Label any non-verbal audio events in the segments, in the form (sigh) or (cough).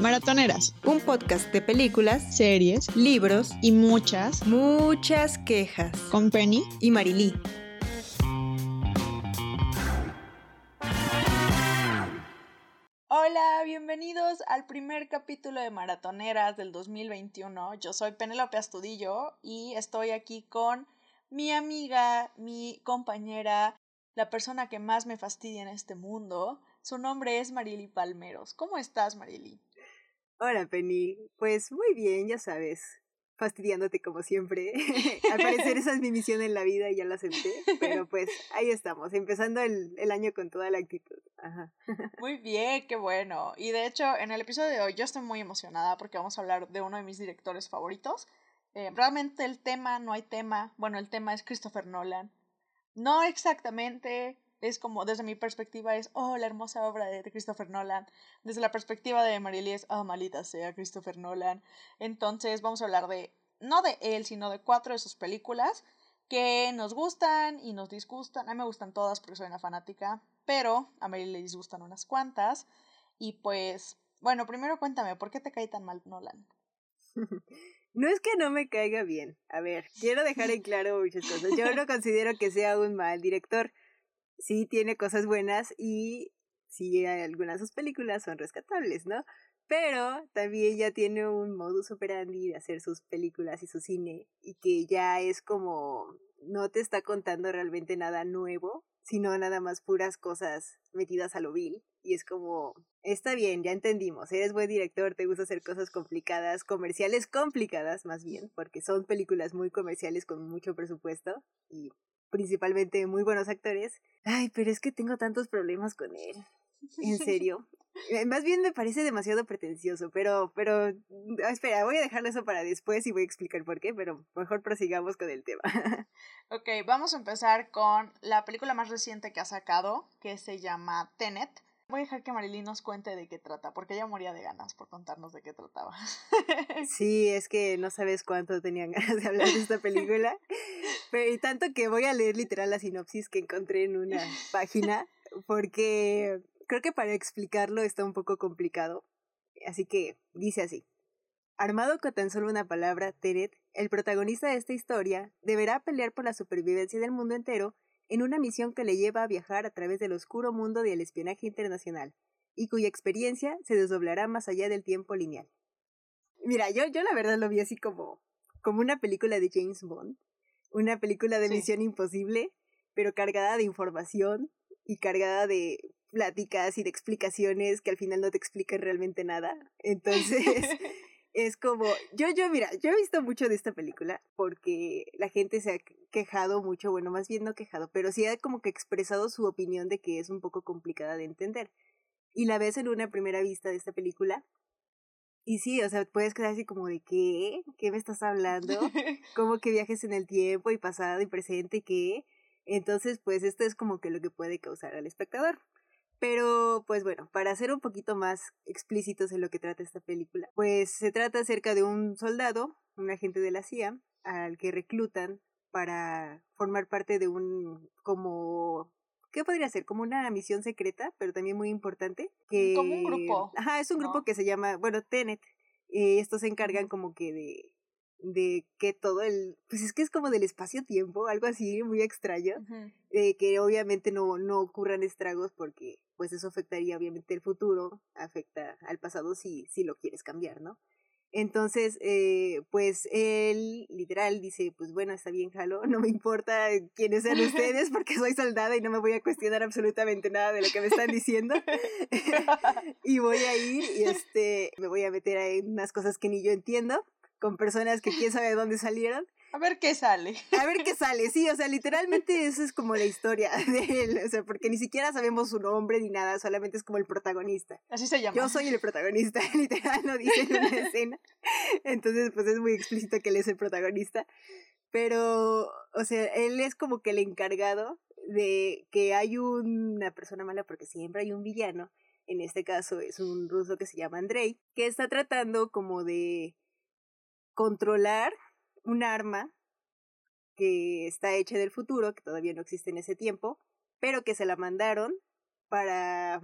Maratoneras, un podcast de películas, series libros y muchas, muchas quejas con Penny y Marilí. Hola, bienvenidos al primer capítulo de Maratoneras del 2021. Yo soy Penélope Astudillo y estoy aquí con mi amiga, mi compañera, la persona que más me fastidia en este mundo. Su nombre es Marily Palmeros. ¿Cómo estás, Marily? Hola, Penny. Pues muy bien, ya sabes. Fastidiándote como siempre. (laughs) Al parecer (laughs) esa es mi misión en la vida y ya la acepté. Pero (laughs) pues ahí estamos, empezando el, el año con toda la actitud. Ajá. Muy bien, qué bueno. Y de hecho, en el episodio de hoy yo estoy muy emocionada porque vamos a hablar de uno de mis directores favoritos. Eh, realmente el tema, no hay tema. Bueno, el tema es Christopher Nolan. No exactamente es como, desde mi perspectiva es, oh, la hermosa obra de Christopher Nolan. Desde la perspectiva de Marily es, oh, malita sea Christopher Nolan. Entonces vamos a hablar de, no de él, sino de cuatro de sus películas que nos gustan y nos disgustan. A mí me gustan todas porque soy una fanática, pero a Marily le disgustan unas cuantas. Y pues, bueno, primero cuéntame, ¿por qué te cae tan mal Nolan? (laughs) No es que no me caiga bien. A ver, quiero dejar en claro muchas cosas. Yo no considero que sea un mal director sí tiene cosas buenas y sí algunas de sus películas son rescatables, ¿no? Pero también ya tiene un modus operandi de hacer sus películas y su cine y que ya es como no te está contando realmente nada nuevo, sino nada más puras cosas metidas a lo vil. Y es como, está bien, ya entendimos, eres buen director, te gusta hacer cosas complicadas, comerciales complicadas más bien, porque son películas muy comerciales con mucho presupuesto y principalmente muy buenos actores. Ay, pero es que tengo tantos problemas con él. En (laughs) serio. Eh, más bien me parece demasiado pretencioso, pero, pero, ah, espera, voy a dejarlo eso para después y voy a explicar por qué, pero mejor prosigamos con el tema. (laughs) ok, vamos a empezar con la película más reciente que ha sacado, que se llama Tenet. Voy a dejar que Marilyn nos cuente de qué trata, porque ella moría de ganas por contarnos de qué trataba. (laughs) Sí, es que no sabes cuánto tenían (laughs) ganas de hablar de esta película. Pero y tanto que voy a leer literal la sinopsis que encontré en una (laughs) página, porque creo que para explicarlo está un poco complicado. Así que dice así. Armado con tan solo una palabra, Teret, el protagonista de esta historia, deberá pelear por la supervivencia del mundo entero en una misión que le lleva a viajar a través del oscuro mundo del espionaje internacional, y cuya experiencia se desdoblará más allá del tiempo lineal. Mira, yo, yo la verdad lo vi así como, como una película de James Bond, una película de misión imposible, pero cargada de información y cargada de pláticas y de explicaciones que al final no te explican realmente nada. (laughs) Entonces, es como, yo, yo, mira, yo he visto mucho de esta película porque la gente se ha quejado mucho, bueno, más bien no quejado, pero sí ha como que expresado su opinión de que es un poco complicada de entender. Y la ves en una primera vista de esta película. Y sí, o sea, puedes quedar así como de qué, ¿qué me estás hablando? (laughs) como que viajes en el tiempo y pasado y presente, ¿qué? Entonces, pues esto es como que lo que puede causar al espectador. Pero, pues bueno, para ser un poquito más explícitos en lo que trata esta película, pues se trata acerca de un soldado, un agente de la CIA, al que reclutan para formar parte de un como ¿qué podría ser? Como una misión secreta, pero también muy importante. Que, como un grupo. Ajá, es un grupo que se llama, bueno, Tenet. Y estos se encargan como que de de que todo el, pues es que es como del espacio-tiempo, algo así muy extraño, de que obviamente no, no ocurran estragos porque pues eso afectaría obviamente el futuro, afecta al pasado si, si lo quieres cambiar, ¿no? Entonces, eh, pues él literal dice, pues bueno, está bien, jalo, (laughs) no me importa quiénes sean ustedes porque soy soldada y no me voy a cuestionar absolutamente nada de lo que me están diciendo. (laughs) (laughs) y voy a ir y este, me voy a meter en unas cosas que ni yo entiendo con personas que quién sabe de dónde salieron. (laughs) A ver qué sale. A ver qué sale, sí, o sea, literalmente eso es como la historia (laughs) de él, o sea, porque ni siquiera sabemos su nombre ni nada, solamente es como el protagonista. Así se llama. Yo soy el protagonista, (laughs) literal lo dice en una escena. Entonces, pues es muy explícito que él es el protagonista. Pero, o sea, él es como que el encargado de que hay una persona mala, porque siempre hay un villano. En este caso es un ruso que se llama Andrei, que está tratando como de controlar un arma que está hecha del futuro, que todavía no existe en ese tiempo, pero que se la mandaron para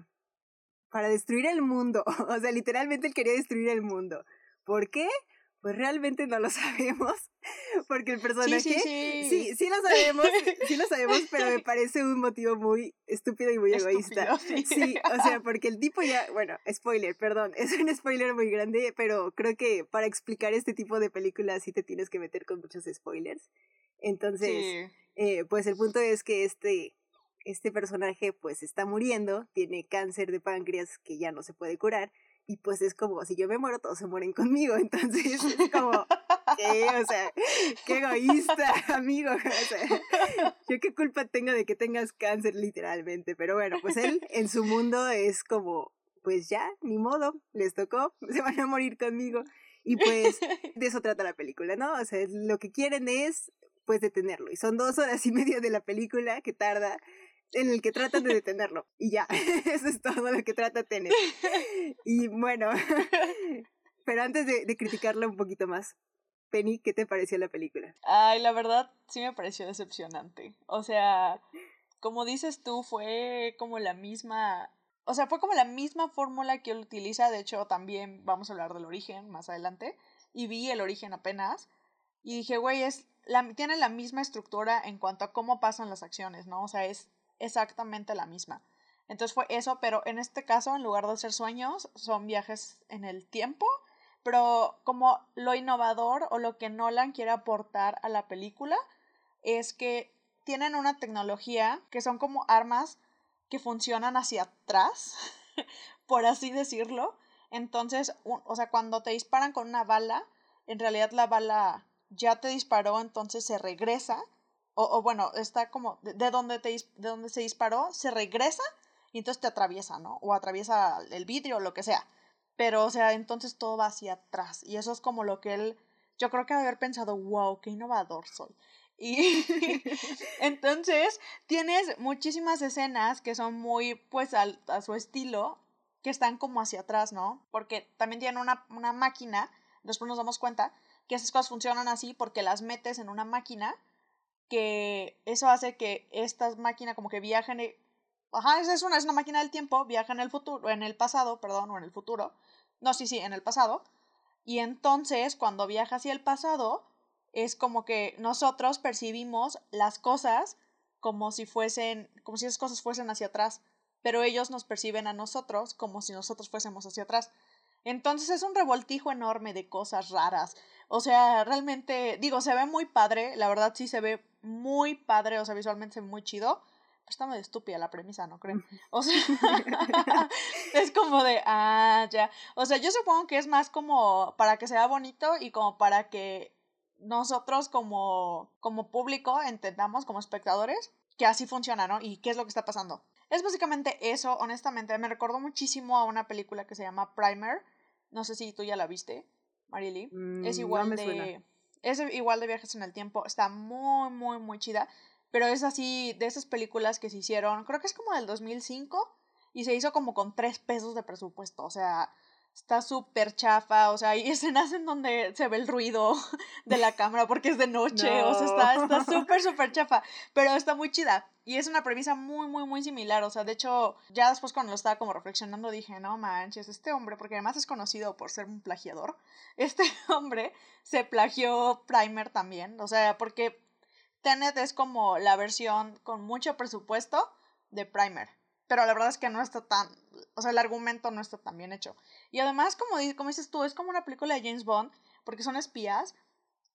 para destruir el mundo. (laughs) O sea, literalmente él quería destruir el mundo. ¿Por qué? Pues realmente no lo (laughs) sabemos, porque el personaje... Sí, sí, sí. sí, lo sabemos, sí lo sabemos, pero me parece un motivo muy estúpido y muy egoísta. (laughs) Sí. o sea, porque el tipo ya, bueno, spoiler, perdón, (laughs) es un spoiler muy grande, pero creo que para explicar este tipo de películas sí te tienes que meter con muchos spoilers. Entonces, eh, pues el punto es que este, este personaje pues está muriendo, tiene cáncer de páncreas que ya no se puede curar y pues es como, si yo me muero, todos se mueren conmigo. (laughs) Entonces es como, (laughs) ¿qué? O sea, qué egoísta, (laughs) amigo. O sea, yo qué culpa tengo de que tengas cáncer literalmente. Pero bueno, pues él en su mundo es como, pues ya, ni modo, les tocó, se van a morir conmigo. Y pues de eso trata la película, ¿no? O sea, lo que quieren es pues detenerlo. Y son dos horas y media de la película que tarda en el que tratan de detenerlo. Y ya, (laughs) eso es todo lo que trata Tenet. Y bueno, (laughs) pero antes de, de criticarla un poquito más, Penny, ¿qué te pareció la película? Ay, la verdad sí me pareció decepcionante. O sea, como dices tú, fue como la misma... O sea, fue como la misma fórmula que él utiliza. De hecho, también vamos a hablar del origen más adelante. Y vi el origen apenas. Y dije, güey, es la, tiene la misma estructura en cuanto a cómo pasan las acciones, ¿no? O sea, es exactamente la misma. Entonces fue eso, pero en este caso, en lugar de ser sueños, son viajes en el tiempo, pero como lo innovador o lo que Nolan quiere aportar a la película es que tienen una tecnología que son como armas que funcionan hacia atrás, (laughs) por así decirlo. Entonces, o sea, cuando te disparan con una bala, en realidad la bala ya te disparó, entonces se regresa o, bueno, está como de, donde, te, de donde se disparó, se regresa y entonces te atraviesa, ¿no? O atraviesa el vidrio o lo que sea. Pero, o sea, entonces todo va hacia atrás. Y eso es como lo que él, yo creo que haber pensado, wow, qué innovador soy. Y (laughs) entonces tienes muchísimas escenas que son muy, pues, al, a su estilo, que están como hacia atrás, ¿no? Porque también tienen una, una máquina, después nos damos cuenta que esas cosas funcionan así porque las metes en una máquina que eso hace que estas máquinas como que viajen, ajá, es una, es una máquina del tiempo, viaja en el futuro, en el pasado, perdón, o en el futuro, no, sí, sí, en el pasado, y entonces cuando viaja hacia el pasado, es como que nosotros percibimos las cosas como si fuesen, como si esas cosas fuesen hacia atrás, pero ellos nos perciben a nosotros como si nosotros fuésemos hacia atrás. Entonces es un revoltijo enorme de cosas raras. O sea, realmente, digo, se ve muy padre, la verdad sí se ve muy padre, o sea, visualmente se ve muy chido. Pero está medio estúpida la premisa, ¿no creen? O sea, (laughs) (laughs) es como de, ah, ya. O sea, yo supongo que es más como para que sea bonito y como para que nosotros como, como público entendamos, como espectadores, que así funciona, ¿no? Y qué es lo que está pasando. Es básicamente eso, honestamente. Me recordó muchísimo a una película que se llama Primer. No sé si tú ya la viste, Mariely. es mm, igual de. Es igual de viajes en el tiempo. Está muy, muy, muy chida. Pero es así, de esas películas que se hicieron, creo que es como del 2005. Y se hizo como con tres pesos de presupuesto. O sea, está súper chafa, o sea, hay escenas en donde se ve el ruido (laughs) de la cámara porque es de noche, o sea, está está súper, súper (laughs) chafa, pero está muy chida. Y es una premisa muy, muy, muy similar, o sea, de hecho, ya después cuando lo estaba como reflexionando dije, no manches, este hombre, porque además es conocido por ser un plagiador, (laughs) este hombre se plagió Primer también, o sea, porque Tenet es como la versión con mucho presupuesto de Primer pero la verdad es que no está tan, o sea, el argumento no está tan bien hecho. Y además, como, como dices tú, es como una película de James Bond, porque son espías,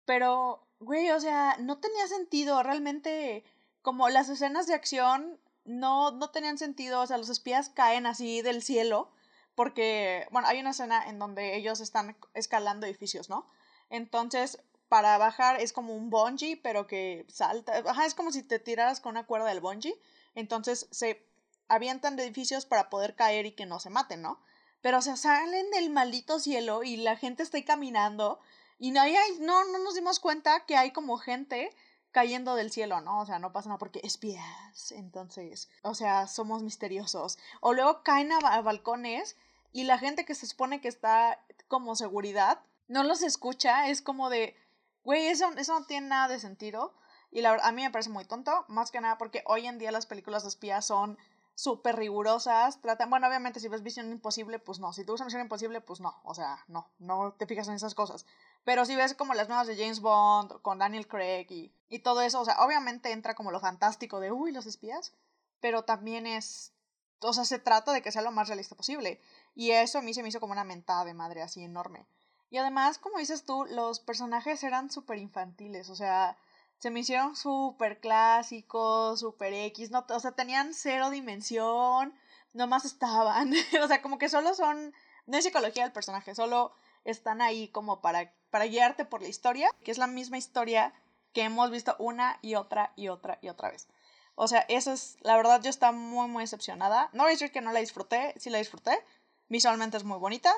pero, güey, o sea, no tenía sentido, realmente, como las escenas de acción no, no tenían sentido, o sea, los espías caen así del cielo, porque, bueno, hay una escena en donde ellos están escalando edificios, ¿no? Entonces, para bajar es como un bungee, pero que salta, ajá, es como si te tiraras con una cuerda del bungee, entonces se avientan edificios para poder caer y que no se maten, ¿no? Pero, o sea, salen del maldito cielo y la gente está ahí caminando y no, hay, no, no nos dimos cuenta que hay como gente cayendo del cielo, ¿no? O sea, no pasa nada porque espías, entonces, o sea, somos misteriosos. O luego caen a, balcones y la gente que se supone que está como seguridad no los escucha, es como de, güey, eso, eso no tiene nada de sentido. Y la, a mí me parece muy tonto, más que nada porque hoy en día las películas de espías son súper rigurosas, tratan, bueno, obviamente si ves Visión Imposible, pues no, si tú usas Misión Imposible, pues no, o sea, no, no te fijas en esas cosas. Pero si ves como las nuevas de James Bond, con Daniel Craig y, y todo eso, o sea, obviamente entra como lo fantástico de, uy, los espías, pero también es, o sea, se trata de que sea lo más realista posible. Y eso a mí se me hizo como una mentada de madre así enorme. Y además, como dices tú, los personajes eran súper infantiles, o sea, se me hicieron súper clásicos, súper X, no, o sea, tenían cero dimensión, nomás estaban, (laughs) o sea, como que solo son, no es psicología del personaje, solo están ahí como para, para guiarte por la historia, que es la misma historia que hemos visto una y otra y otra y otra vez. O sea, eso es, la verdad yo estaba muy, muy decepcionada. No voy a decir que no la disfruté, sí la disfruté. Visualmente es muy bonita.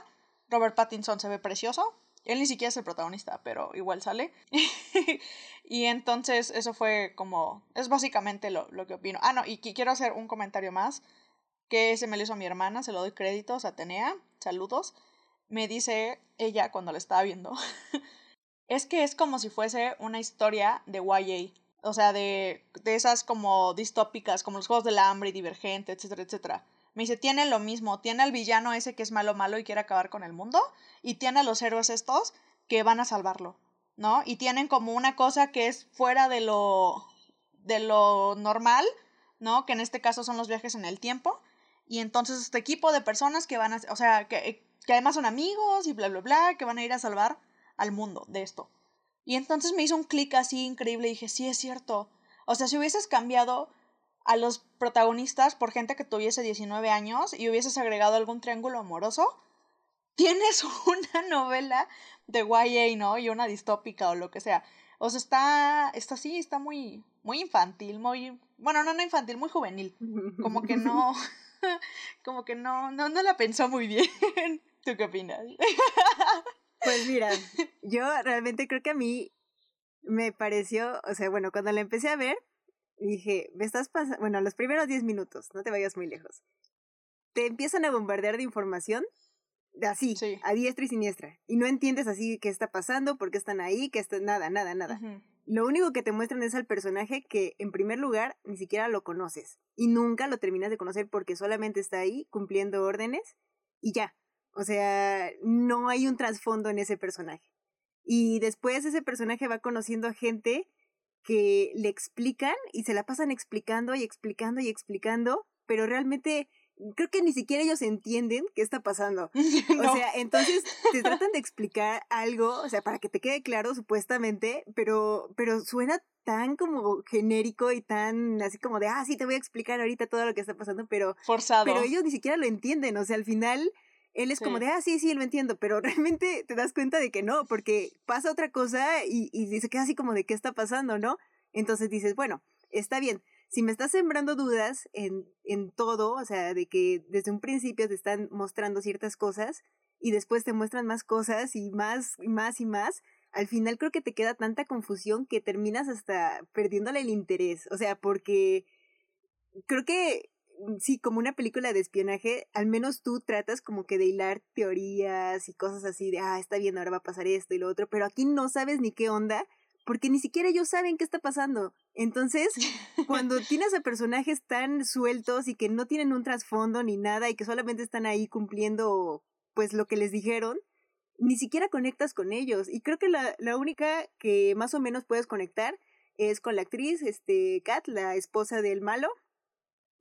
Robert Pattinson se ve precioso. Él ni siquiera es el protagonista, pero igual sale. (laughs) y entonces eso fue como, es básicamente lo, lo que opino. Ah, no, y quiero hacer un comentario más, que se me lo hizo a mi hermana, se lo doy créditos, Atenea, saludos. Me dice ella cuando la estaba viendo, (laughs) es que es como si fuese una historia de YA, o sea, de, de esas como distópicas, como los Juegos del Hambre y Divergente, etcétera, etcétera. Me dice, tiene lo mismo, tiene al villano ese que es malo malo y quiere acabar con el mundo, y tiene a los héroes estos que van a salvarlo, ¿no? Y tienen como una cosa que es fuera de lo, de lo normal, ¿no? Que en este caso son los viajes en el tiempo, y entonces este equipo de personas que van a, o sea, que, que además son amigos y bla, bla, bla, que van a ir a salvar al mundo de esto. Y entonces me hizo un clic así increíble y dije, sí, es cierto. O sea, si hubieses cambiado a los protagonistas por gente que tuviese 19 años y hubieses agregado algún triángulo amoroso, tienes (laughs) una novela de YA, ¿no? Y una distópica o lo que sea. O sea, está, está así, está muy, muy infantil, muy, bueno, no, no infantil, muy juvenil. Como que no, (laughs) como que no, no, no la pensó muy bien. (laughs) ¿Tú qué opinas? Pues mira, yo realmente creo que a mí me pareció, o sea, bueno, cuando la empecé a ver, dije, me estás pasando, bueno, los primeros 10 minutos, no te vayas muy lejos. Te empiezan a bombardear de información, así, a diestra y siniestra, y no entiendes así qué está pasando, por qué están ahí, qué está, nada, nada, nada. Lo único que te muestran es al personaje que, en primer lugar, ni siquiera lo conoces, y nunca lo terminas de conocer porque solamente está ahí cumpliendo órdenes, y ya. O sea, no hay un trasfondo en ese personaje. Y después ese personaje va conociendo a gente que le explican y se la pasan explicando y explicando y explicando, pero realmente creo que ni siquiera ellos entienden qué está pasando. (laughs) O sea, entonces te tratan de explicar algo, o sea, para que te quede claro supuestamente, pero pero suena tan como genérico y tan así como de, ah, sí, te voy a explicar ahorita todo lo que está pasando, pero forzado. Pero ellos ni siquiera lo entienden, o sea, al final él es como de, ah, sí, sí, lo entiendo, pero (laughs) realmente te das cuenta de que no, porque pasa otra cosa y, y se queda así como de qué está pasando, ¿no? Entonces dices, bueno, está bien, si me estás sembrando dudas en, en todo, o sea, de que desde un principio te están mostrando ciertas cosas y después te muestran más cosas y más y más y más, al final creo que te queda tanta confusión que terminas hasta perdiéndole el interés, o sea, porque creo que sí, como una película de espionaje, al menos tú tratas como que de hilar teorías y cosas así de, ah, está bien, ahora va a pasar esto y lo otro, pero aquí no sabes ni qué onda, porque ni siquiera ellos saben qué está pasando. Entonces, (laughs) cuando tienes a personajes tan sueltos y que no tienen un trasfondo ni nada y que solamente están ahí cumpliendo pues lo que les dijeron, ni siquiera conectas con ellos. Y creo que la, la única que más o menos puedes conectar es con la actriz, este, Kat, la esposa del malo,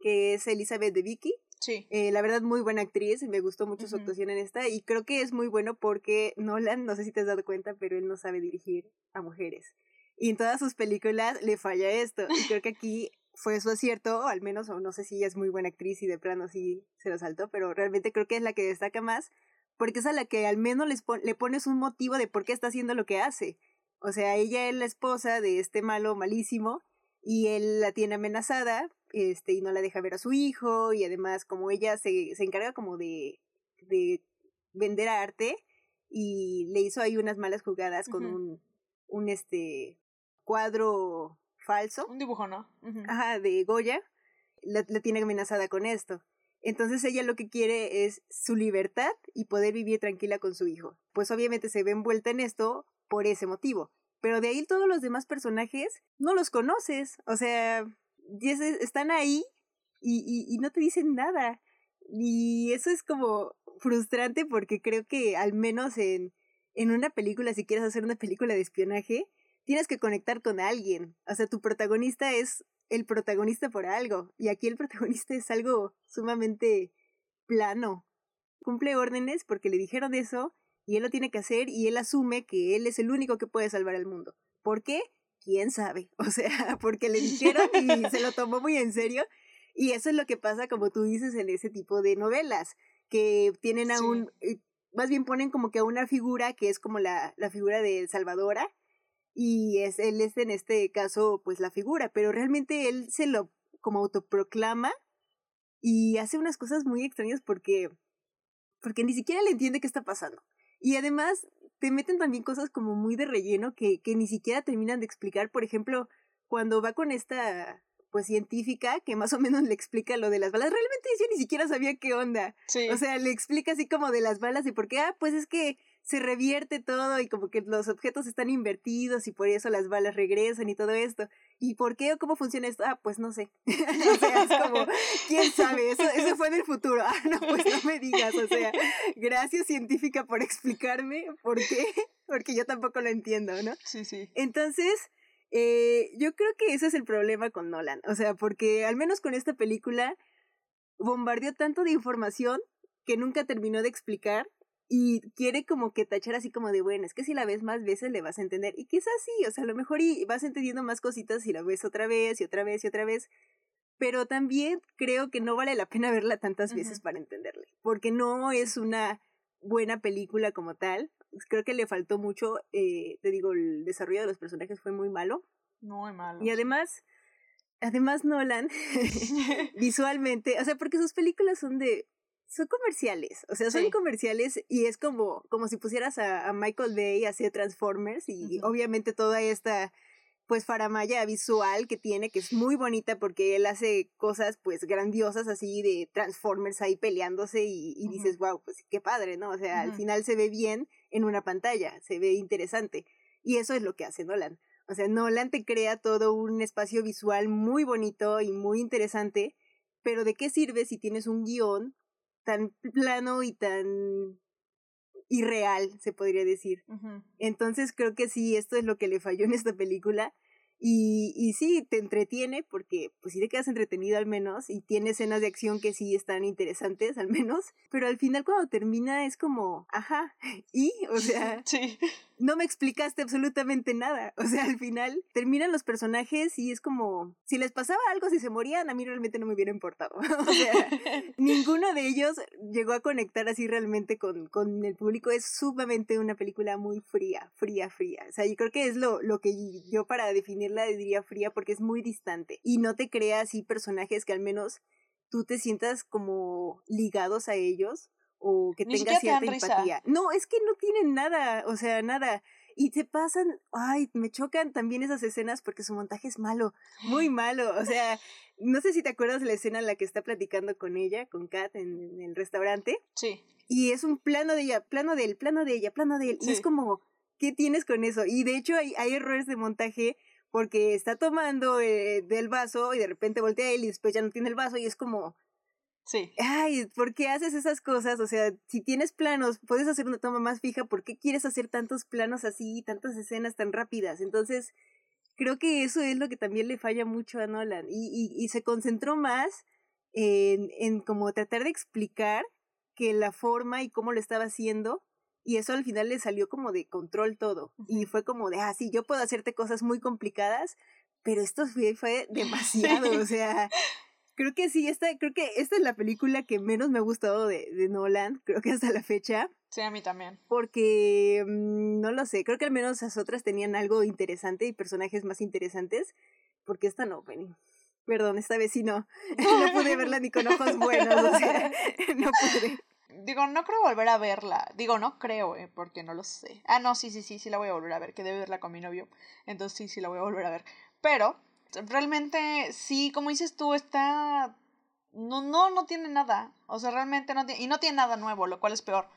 que es Elizabeth de Vicky. Sí. Eh, la verdad, muy buena actriz, me gustó mucho su actuación en esta y creo que es muy bueno porque Nolan, no sé si te has dado cuenta, pero él no sabe dirigir a mujeres. Y en todas sus películas le falla esto. Y creo que aquí fue su acierto, o al menos, o no sé si ella es muy buena actriz y de plano sí se lo saltó, pero realmente creo que es la que destaca más porque es a la que al menos les le pones un motivo de por qué está haciendo lo que hace. O sea, ella es la esposa de este malo malísimo y él la tiene amenazada este, y no la deja ver a su hijo, y además como ella se, se encarga como de, de vender arte, y le hizo ahí unas malas jugadas con un, un este cuadro falso. Un dibujo, ¿no? Ajá, de Goya, la, la tiene amenazada con esto. Entonces ella lo que quiere es su libertad y poder vivir tranquila con su hijo. Pues obviamente se ve envuelta en esto por ese motivo. Pero de ahí todos los demás personajes no los conoces. O sea, están ahí y, y, no te dicen nada. Y eso es como frustrante porque creo que al menos en, en una película, si quieres hacer una película de espionaje, tienes que conectar con alguien. O sea, tu protagonista es el protagonista por algo. Y aquí el (laughs) protagonista es algo sumamente plano. Cumple órdenes porque le dijeron eso y él lo tiene que hacer y él asume que él es el único que puede salvar el mundo. ¿Por qué? ¿Quién sabe? (laughs) O sea, porque le dijeron y se lo tomó muy en serio. Y eso es lo que pasa, como tú dices, en ese tipo de novelas, que tienen a un, eh, más bien ponen como que a una figura que es como la, la figura de Salvadora, y es, él es en este caso pues la figura, pero realmente él se lo como autoproclama y hace unas cosas muy extrañas porque, porque ni siquiera le entiende qué está pasando. Y además te meten también cosas como muy de relleno que, que ni siquiera terminan de explicar. Por ejemplo, cuando va con esta pues científica que más o menos le explica lo de las balas. Realmente yo ni siquiera sabía qué onda. O sea, le explica así como de las balas y por qué, ah, pues es que se revierte todo y como que los objetos están invertidos y por eso las balas regresan y todo esto. ¿Y por qué o cómo funciona esto? Ah, pues no sé. (laughs) o sea, es como, ¿quién sabe? Eso, eso fue en el futuro. Ah, no, pues no me digas. O sea, gracias científica por explicarme por qué, porque yo tampoco lo entiendo, ¿no? Sí, sí. Entonces, eh, yo creo que ese es el problema con Nolan. O sea, porque al menos con esta película bombardeó tanto de información que nunca terminó de explicar y quiere como que tachar así como de, bueno, es que si la ves más veces le vas a entender. Y quizás sí, o sea, a lo mejor y vas entendiendo más cositas si la ves otra vez y otra vez y otra vez. Pero también creo que no vale la pena verla tantas veces para entenderle, porque no es una buena película como tal. Creo que le faltó mucho, eh, te digo, el desarrollo de los personajes fue muy malo. Muy malo. Y además, además Nolan, (laughs) (laughs) visualmente, o sea, porque sus películas son de son comerciales, o sea, son comerciales y es como, como si pusieras a, Michael Bay a hacer Transformers y obviamente toda esta pues faramaya visual que tiene, que es muy bonita porque él hace cosas pues grandiosas así de Transformers ahí peleándose y, dices, wow, pues qué padre, ¿no? O sea, al final se ve bien en una pantalla, se ve interesante. Y eso es lo que hace Nolan. O sea, Nolan te crea todo un espacio visual muy bonito y muy interesante, pero ¿de qué sirve si tienes un guion tan plano y tan irreal, se podría decir. Entonces creo que sí, esto es lo que le falló en esta película. Y, y sí, te entretiene porque pues sí te quedas entretenido al menos y tiene escenas de acción que sí están interesantes al menos, pero al final cuando termina es como, ajá, (laughs) y, o sea, (laughs) sí no me explicaste absolutamente nada. O sea, al final terminan los personajes y es como, si les pasaba algo, si se morían, a mí realmente no me hubiera importado. (laughs) o sea, ninguno de ellos llegó a conectar así realmente con, con el público. Es sumamente una película muy fría, fría, fría. O sea, yo creo que es lo, lo que yo para definirla diría fría porque es muy distante y no te crea así personajes que al menos tú te sientas como ligados a ellos o que tenga cierta empatía. No, es que no tienen nada, o sea, nada. Y se pasan, ay, me chocan también esas escenas porque su montaje es malo, muy (gasps) malo. O sea, no sé si te acuerdas de la escena en la que está platicando con ella, con Kat, en, el restaurante. Sí. Y es un plano de ella, plano de él, plano de ella, plano de él. Y es como, ¿qué tienes con eso? Y de hecho hay, hay errores de montaje porque está tomando eh, del vaso y de repente voltea él y después ya no tiene el vaso y es como, Sí. Ay, ¿por qué haces esas cosas? O sea, si tienes planos, puedes hacer una toma más fija, ¿por qué quieres hacer tantos planos así, tantas escenas tan rápidas? Entonces, creo que eso es lo que también le falla mucho a Nolan. Y, y, y se concentró más en, en como tratar de explicar que la forma y cómo lo estaba haciendo. Y eso al final le salió como de control todo. Y fue como de, ah, sí, yo puedo hacerte cosas muy complicadas, pero esto fue, fue (laughs) demasiado. O sea, creo que sí, esta, creo que esta es la película que menos me ha gustado de, de Nolan, creo que hasta la fecha. Sí, a mí también. Porque, mm, no lo sé, creo que al menos las otras tenían algo interesante y personajes más interesantes, porque esta no, Penny. Perdón, esta vez sí no. (laughs) no pude verla ni con ojos buenos, o sea, (laughs) no pude. Digo, no creo volver a verla. Digo, no creo, eh, porque no lo sé. Ah, no, sí, sí, sí, sí la voy a volver a ver, que debe verla con mi novio. Entonces sí, sí la voy a volver a ver. Pero realmente sí, como dices tú, está... No, no, no tiene nada. O sea, realmente no tiene... Y no tiene nada nuevo, lo cual es peor.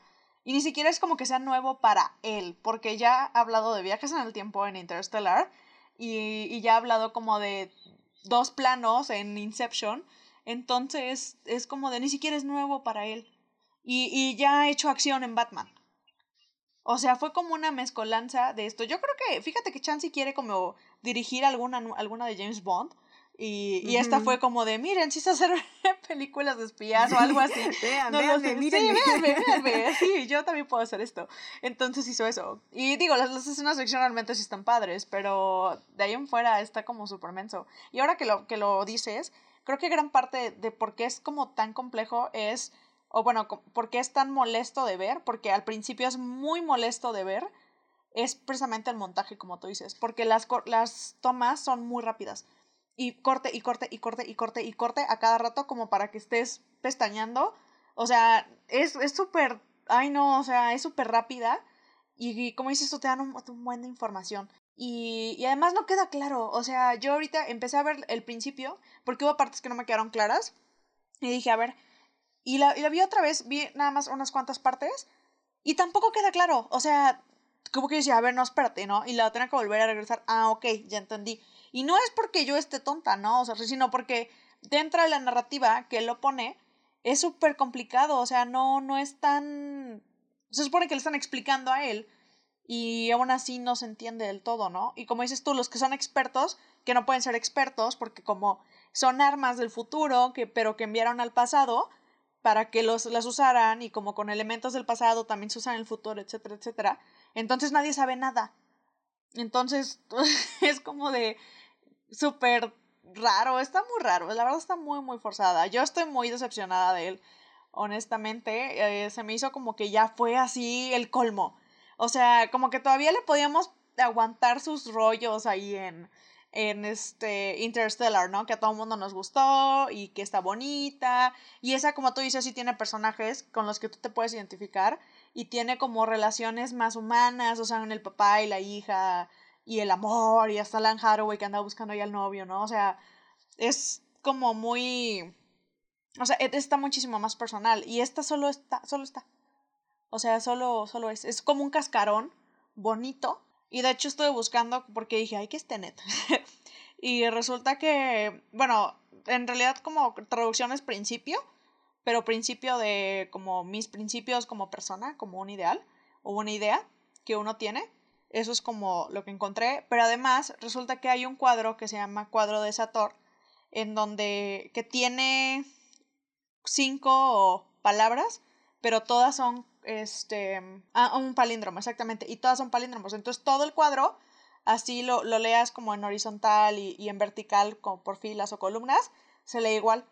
Y ni siquiera es como que sea nuevo para él, porque ya ha hablado de viajes en el tiempo en Interstellar y, y ya ha hablado como de dos planos en Inception. Entonces es como de ni siquiera es nuevo para él. Y, y ya ha hecho acción en Batman. O sea, fue como una mezcolanza de esto. Yo creo que, fíjate que Chansey quiere como dirigir alguna, alguna de James Bond. Y, y esta fue como de, miren, si se hacer (laughs) películas de espías o algo así. (laughs) Vean, No, véanme. Sí, (laughs) véanme, véanme. Sí, yo también puedo hacer esto. Entonces hizo eso. Y digo, las, las escenas de acción realmente sí están padres, pero de ahí en fuera está como súper menso. Y ahora que lo, que lo dices, creo que gran parte de por qué es como tan complejo es, o bueno, por qué es tan molesto de ver, porque al principio es muy molesto de ver, es precisamente el montaje, como tú dices, porque las, las tomas son muy rápidas. Y corte, y corte, y corte, y corte, y corte a cada rato como para que estés pestañeando. O sea, es es súper, ay no, o sea, es súper rápida. Y, y como dices tú, te dan un, un buen de información. Y, y además no queda claro. O sea, yo ahorita empecé a ver el principio, porque hubo partes que no me quedaron claras. Y dije, a ver. Y la, vi otra vez, vi nada más unas cuantas partes. Y tampoco queda claro. O sea, como que decía, a ver, no, espérate, ¿no? Y la tenía que volver a regresar. Ah, ok, ya entendí. Y no es porque yo esté tonta, ¿no? O sea, sino porque dentro de la narrativa que lo pone, es súper complicado. O sea, no, no es tan. Se supone que le están explicando a él. Y aún así no se entiende del todo, ¿no? Y como dices tú, los que son expertos, que no pueden ser expertos, porque como son armas del futuro, que, pero que enviaron al pasado para que los, las usaran, y como con elementos del pasado también se usan el futuro, etcétera, etcétera. Entonces nadie sabe nada. Entonces (laughs) es como de súper raro, está muy raro, la verdad está muy, muy forzada. Yo estoy muy decepcionada de él, honestamente. eh, se me hizo como que ya fue así el colmo. O sea, como que todavía le podíamos aguantar sus rollos ahí en, en este Interstellar, ¿no? Que a todo el mundo nos gustó y que está bonita. Y esa, como tú dices, sí tiene personajes con los que tú te puedes identificar y tiene como relaciones más humanas, o sea, en el papá y la hija y el amor y hasta Lan Hathaway que anda buscando ahí al novio, ¿no? O sea, es como muy... O sea, e- está muchísimo más personal y esta solo está, solo está. O sea, solo, solo es. Es como un cascarón bonito. Y de hecho estuve buscando porque dije, ay, que es Tenet. (laughs) y resulta que, bueno, en realidad como traducción es principio, pero principio de como mis principios como persona, como un ideal o una idea que uno tiene. Eso es como lo que encontré. Pero además resulta que hay un cuadro que se llama cuadro de Sator, en donde que tiene cinco palabras, pero todas son este ah, un palíndromo, exactamente, y todas son palíndromos. Entonces todo el cuadro, así lo, lo leas como en horizontal y, en vertical, como por filas o columnas, se lee igual.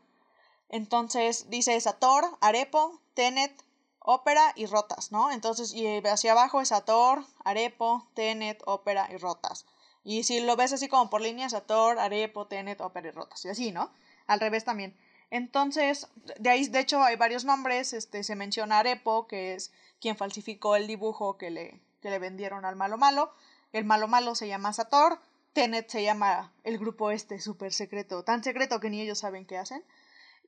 Entonces dice Sator, Arepo, Tenet, ópera y rotas, ¿no? Entonces, y hacia abajo es Sator, Arepo, Tenet, ópera y rotas. Y si lo ves así como por líneas, Sator, Arepo, Tenet, ópera y rotas. Y así, ¿no? Al revés también. Entonces, de ahí, de hecho, hay varios nombres. Este, se menciona Arepo, que es quien falsificó el dibujo que le, que le vendieron al malo malo. El malo malo se llama Sator. Tenet se llama el grupo este súper secreto, tan secreto que ni ellos saben qué hacen.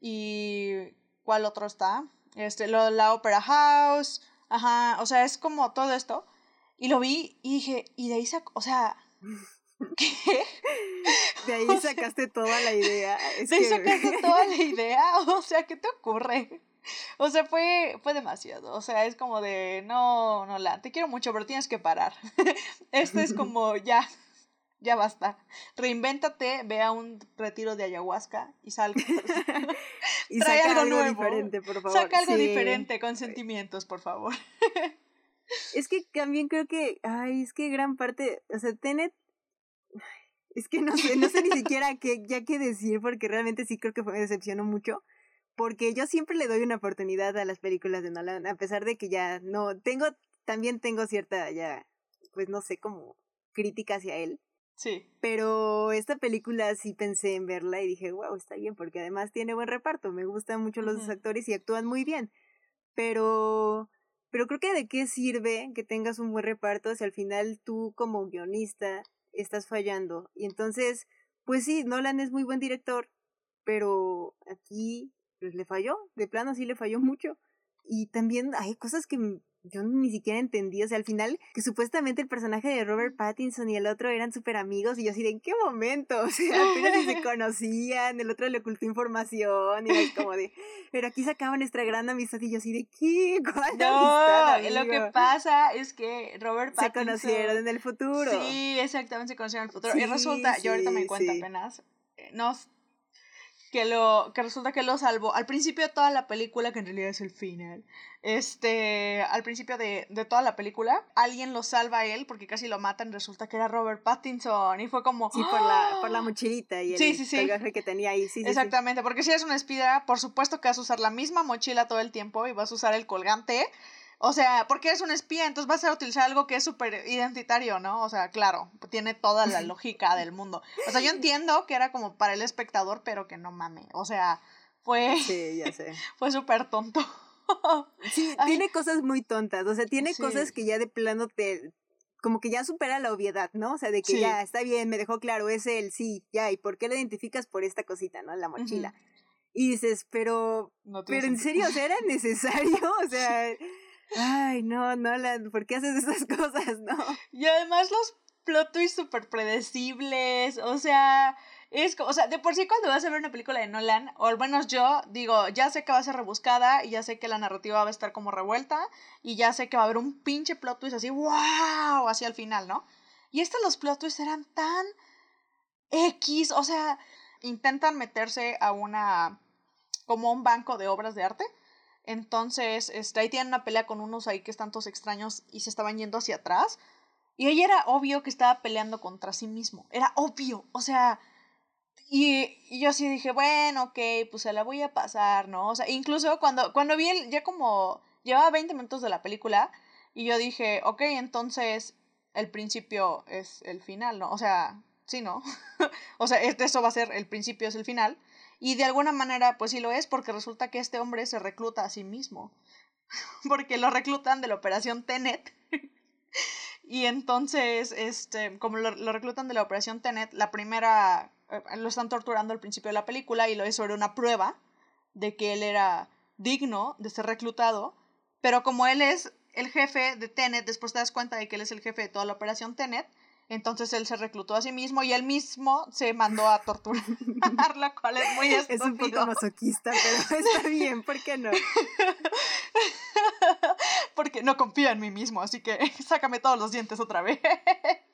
Y ¿cuál otro está? Este, lo, la Opera House. Ajá, o sea, es como todo esto. Y lo vi y dije, y de ahí sac o sea, ¿qué? (laughs) De ahí sacaste toda la idea. Es De ahí que- sacaste (laughs) toda la idea, o sea, ¿qué te ocurre? O sea, fue, fue demasiado. O sea, es como de, no, Nolan, te quiero mucho, pero tienes que parar. (laughs) Esto es como, ya, ya basta. Reinvéntate, ve a un retiro de ayahuasca y sal. y trae saca algo algo, nuevo. diferente, por favor. Saca algo Sí. diferente, con sentimientos, por favor. Es que también creo que, ay, es que gran parte, o sea, Tenet, es que no sé, no sé ni siquiera qué, ya qué decir, porque realmente sí creo que me decepcionó mucho, porque yo siempre le doy una oportunidad a las películas de Nolan, a pesar de que ya no, tengo, también tengo cierta, ya, pues no sé, como crítica hacia él, Sí. pero esta película sí pensé en verla y dije, wow, está bien, porque además tiene buen reparto, me gustan mucho los actores y actúan muy bien. Pero, pero creo que de qué sirve que tengas un buen reparto si al final tú como guionista estás fallando. Y entonces, pues sí, Nolan es muy buen director, pero aquí pues le falló, de plano sí le falló mucho. Y también hay cosas que yo ni siquiera entendí, o sea, al final, que supuestamente el personaje de Robert Pattinson y el otro eran súper amigos, y yo así de, ¿en qué momento? O sea, apenas se (laughs) conocían, el otro le ocultó información, y era como de, pero aquí se acaba nuestra gran amistad, y yo así de, ¿qué? (laughs) ¿Cuál no, lo que pasa es que Robert Pattinson... Se conocieron en el futuro. Sí, exactamente, se conocieron en el futuro, y resulta, yo ahorita me cuento apenas, eh, no que lo que resulta que lo salvó al principio de toda la película que en realidad es el final este al principio de, de, toda la película alguien lo salva a él porque casi lo matan resulta que era Robert Pattinson y fue como sí por la por la ¡Ah! mochilita y el sí, sí, que tenía ahí sí, exactamente porque si eres una espía por supuesto que vas a usar la misma mochila todo el tiempo y vas a usar el colgante o sea, porque eres un espía, entonces vas a utilizar algo que es súper identitario, ¿no? O sea, claro, tiene toda la (laughs) lógica del mundo. O sea, yo (laughs) entiendo que era como para el espectador, pero que no mame. O sea, fue. Sí, ya sé. (laughs) Fue súper tonto. Sí, tiene cosas muy tontas. O sea, tiene cosas que ya de plano te. Como que ya supera la obviedad, ¿no? O sea, de que ya está bien, me dejó claro, es él, sí, ya. ¿Y por qué lo identificas por esta cosita, ¿no? La mochila. Y dices, pero. pero en serio, o sea, era necesario. O sea. Ay, no, Nolan, ¿por qué haces esas (laughs) cosas, no? Y además los plot twists súper predecibles, o sea, es o sea, de por sí cuando vas a ver una película de Nolan, o al menos yo, digo, ya sé que va a ser rebuscada y ya sé que la narrativa va a estar como revuelta y ya sé que va a haber un pinche plot twist así, wow, así al final, ¿no? Y estos los plot twists eran tan X, o sea, intentan meterse a una, como un banco de obras de arte entonces, este, ahí tienen una pelea con unos ahí que están todos extraños y se estaban yendo hacia atrás. Y ahí era obvio que estaba peleando contra sí mismo. Era obvio. O sea. Y, y yo así dije, bueno, ok, pues se la voy a pasar, ¿no? O sea, incluso cuando, cuando vi el, ya como. Llevaba 20 minutos de la película. Y yo dije, ok, entonces el principio es el final, ¿no? O sea, sí, ¿no? (laughs) o sea, este, eso va a ser el principio, es el final. Y de alguna manera, pues sí lo es, porque resulta que este hombre se recluta a sí mismo. (laughs) porque lo reclutan de la operación Tenet. (laughs) y entonces, este, como lo, reclutan de la operación Tenet, la primera eh, lo están torturando al principio de la película y lo es sobre una prueba de que él era digno de ser reclutado. Pero como él es el jefe de Tenet, después te das cuenta de que él es el jefe de toda la operación Tenet, entonces él se reclutó a sí mismo y él mismo se mandó a torturar, (laughs) lo cual es muy estúpido. Es un poco masoquista, pero (laughs) está bien, ¿por qué no? (laughs) Porque no confía en mí mismo, así que sácame todos los dientes otra vez.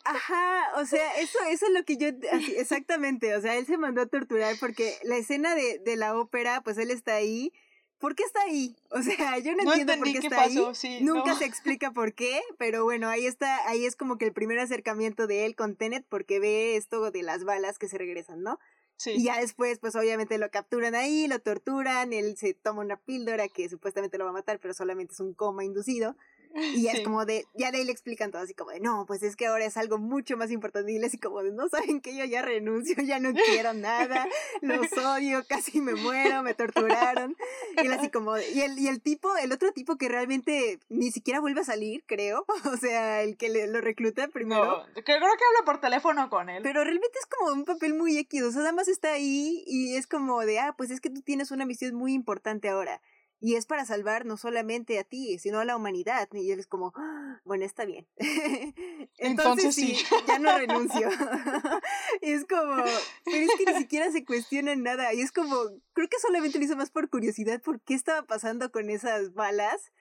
Ajá, o sea, eso, eso es lo que yo, exactamente, o sea, él se mandó a torturar porque la escena de, de la ópera, pues él está ahí ¿por qué está ahí? (laughs) O sea, yo no, entiendo por qué, está ahí. Nunca se explica por qué, pero bueno, ahí está, ahí es como que el primer acercamiento de él con Tenet porque ve esto de las balas que se regresan, ¿no? Sí. Y ya después, pues obviamente lo capturan ahí, lo torturan, él se toma una píldora que supuestamente lo va a matar, pero solamente es un coma inducido. (laughs) Y ya es como de, ya de ahí le explican todo así como de, no, pues es que ahora es algo mucho más importante. Y él así como de, no saben que yo ya renuncio, (laughs) ya no quiero nada, los odio, casi me muero, me torturaron. Y él así como, y el, y el tipo, el otro tipo que realmente ni siquiera vuelve a salir, creo. (laughs) O sea, el que le, lo recluta primero. creo que habla por teléfono con él. Pero realmente es como un papel muy X, o sea, nada más está ahí y es como de, ah, pues es que tú tienes una misión muy importante ahora. Y es para salvar no solamente a ti, sino a la humanidad. Y él es como, ah, bueno, está bien. (laughs) Entonces, sí, ya no renuncio. (laughs) y es como, pero es que ni siquiera se cuestiona nada. Y es como, creo que solamente lo hizo más por curiosidad por qué estaba pasando con esas balas.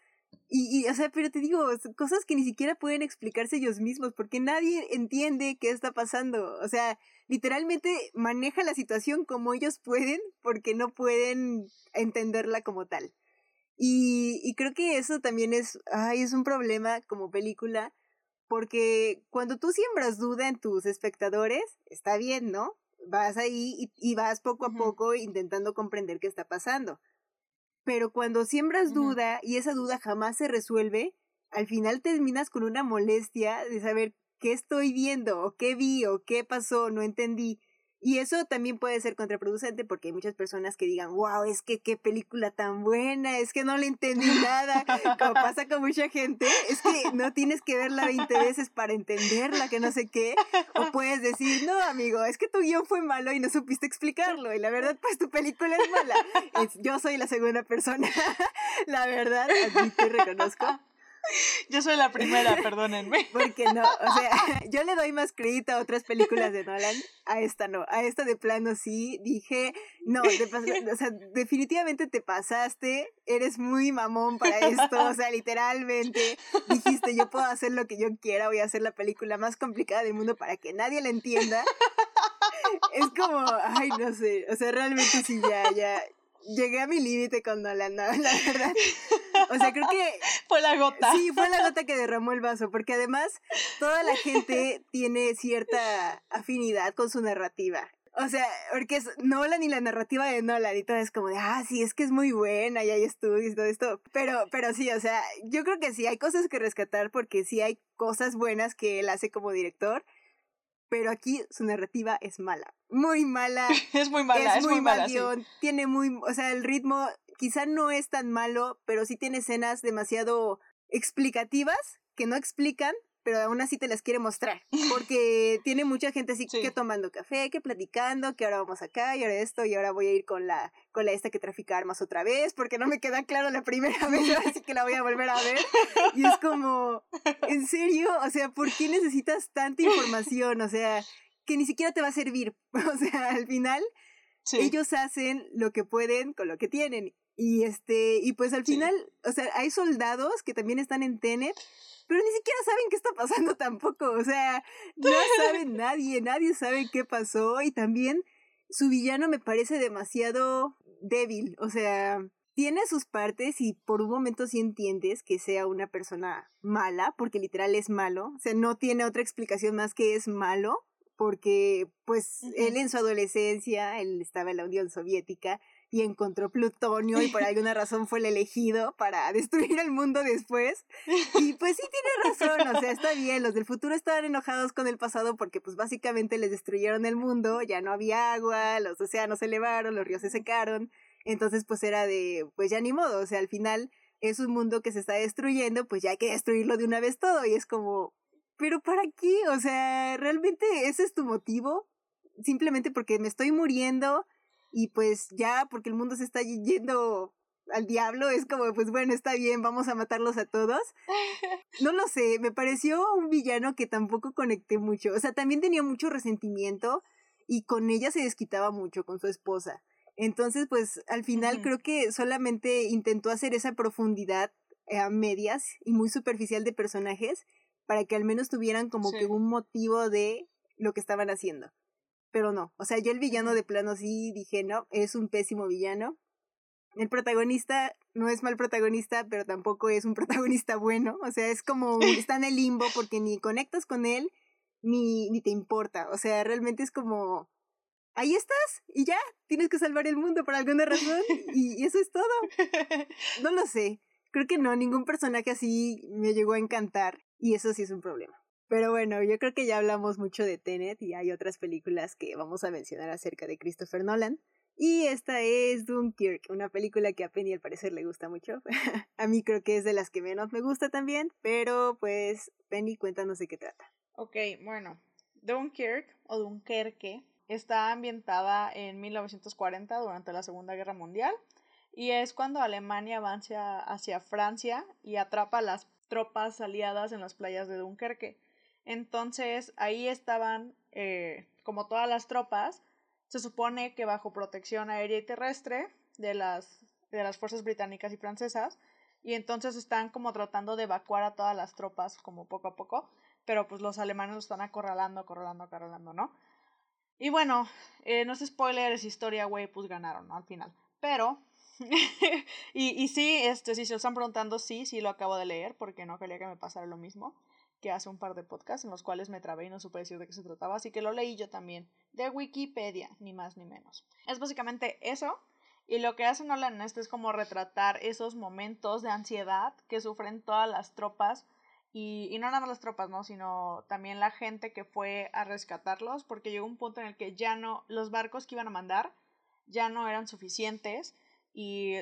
Y, y, o sea, pero te digo, cosas que ni siquiera pueden explicarse ellos mismos, porque nadie entiende qué está pasando. O sea, literalmente maneja la situación como ellos pueden, porque no pueden entenderla como tal. Y, y creo que eso también es, ay, es un problema como película, porque cuando tú siembras duda en tus espectadores, está bien, ¿no? Vas ahí y, y vas poco a poco intentando comprender qué está pasando. Pero cuando siembras duda y esa duda jamás se resuelve, al final terminas con una molestia de saber qué estoy viendo, o qué vi, o qué pasó, no entendí. Y eso también puede ser contraproducente porque hay muchas personas que digan, wow, es que qué película tan buena, es que no le entendí nada, como pasa con mucha gente, es que no tienes que verla 20 veces para entenderla, que no sé qué, o puedes decir, no, amigo, es que tu guion fue malo y no supiste explicarlo, y la verdad, pues tu película es mala. yo soy la segunda persona, (laughs) la verdad, admito y reconozco. (laughs) Yo soy la primera, perdónenme. (laughs) Porque no, o sea, (laughs) yo le doy más crédito a otras películas de Nolan, a esta no, a esta de plano sí, dije, no, o sea, definitivamente te pasaste, eres muy mamón para esto, o sea, literalmente dijiste, yo puedo hacer lo que yo quiera, voy a hacer la película más complicada del mundo para que nadie la entienda. Es como, ay, no sé, o sea, realmente sí, ya, ya, llegué a mi límite con Nolan, la (laughs) verdad. O sea, creo que... (laughs) Fue la gota. Sí, fue la gota que (laughs) derramó el vaso, porque además toda la gente tiene cierta afinidad con su narrativa. O sea, porque es Nolan y la narrativa de Nolan y todo es como de, ah, sí, es que es muy buena y hay estudios y todo esto. Pero, pero sí, o sea, yo creo que sí hay cosas que rescatar porque sí hay cosas buenas que él hace como director pero aquí su narrativa es mala, muy mala. (laughs) es muy mala, es, muy, mala. Tiene muy, o sea, el ritmo quizá no es tan malo, pero sí tiene escenas demasiado explicativas que no explican, pero aún así te las quiere mostrar. Porque tiene mucha gente así que tomando café, que platicando, que ahora vamos acá y ahora esto, y ahora voy a ir con la, con la esta que trafica armas otra vez, porque no me queda claro la primera (laughs) vez, así que la voy a volver a ver. Y es como, ¿en serio? O sea, ¿por qué necesitas tanta información? O sea, que ni siquiera te va a servir. (laughs) O sea, al final, ellos hacen lo que pueden con lo que tienen. Y este, y pues al final, o sea, hay soldados que también están en Tenet pero ni siquiera saben qué está pasando tampoco, o sea, no sabe (laughs) nadie, nadie sabe qué pasó y también su villano me parece demasiado débil, o sea, tiene sus partes y por un momento sí entiendes que sea una persona mala, porque literal es malo, o sea, no tiene otra explicación más que es malo, porque pues él en su adolescencia, él estaba en la Unión Soviética, y encontró plutonio y por (laughs) alguna razón fue el elegido para destruir el mundo después. Y pues sí tiene razón, o sea, está bien, los del futuro estaban enojados con el pasado porque pues básicamente les destruyeron el mundo, ya no había agua, los océanos se elevaron, los ríos se secaron, entonces pues era de, pues ya ni modo, o sea, al final es un mundo que se está destruyendo, pues ya hay que destruirlo de una vez todo y es como, pero ¿para qué? O sea, ¿realmente ese es tu motivo? Simplemente porque me estoy muriendo y pues ya porque el mundo se está yendo al diablo, es como, pues bueno, está bien, vamos a matarlos a todos. (laughs) No lo sé, me pareció un villano que tampoco conecté mucho, o sea, también tenía mucho resentimiento y con ella se desquitaba mucho, con su esposa. Entonces, pues al final creo que solamente intentó hacer esa profundidad eh, a medias y muy superficial de personajes para que al menos tuvieran como que un motivo de lo que estaban haciendo pero no. O sea, yo el villano de plano sí dije, no, es un pésimo villano. El protagonista no es mal protagonista, pero tampoco es un (laughs) protagonista bueno. O sea, es como, está en el limbo porque ni conectas con él, ni, ni te importa. O sea, realmente es como, ahí estás y ya, tienes que salvar el mundo por alguna razón y, y eso es todo. (laughs) No lo sé. Creo que no, ningún personaje así me llegó a encantar y eso sí es un problema. Pero bueno, yo creo que ya hablamos mucho de Tenet y hay otras películas que vamos a mencionar acerca de Christopher Nolan. Y esta es Dunkirk, una película que a Penny al parecer le gusta mucho. (laughs) a mí creo que es de las que menos me gusta también, pero pues Penny, cuéntanos de qué trata. Ok, bueno, Dunkirk o Dunkerque está ambientada en 1940 durante la Segunda Guerra Mundial y es cuando Alemania avanza hacia Francia y atrapa a las tropas aliadas en las playas de Dunkerque. Entonces ahí estaban eh, como todas las tropas, se supone que bajo protección aérea y terrestre de las, de las fuerzas británicas y francesas, y entonces están como tratando de evacuar a todas las tropas como poco a poco, pero pues los alemanes lo están acorralando, acorralando, acorralando, ¿no? Y bueno, eh, no es spoiler, es historia, güey, pues ganaron, ¿no? Al final. Pero, (laughs) y, y sí, este, si se lo están preguntando, sí, sí lo acabo de leer, porque no quería que me pasara lo mismo que hace un par de podcasts en los cuales me trabé y no supe decir de qué se trataba, así que lo leí yo también, de Wikipedia, ni más ni menos. Es básicamente eso, y lo que hace Nolan en esto es como retratar esos momentos de ansiedad que sufren todas las tropas, y, y no nada más las tropas, ¿no? Sino también la gente que fue a rescatarlos, porque llegó un punto en el que ya no, los barcos que iban a mandar ya no eran suficientes, y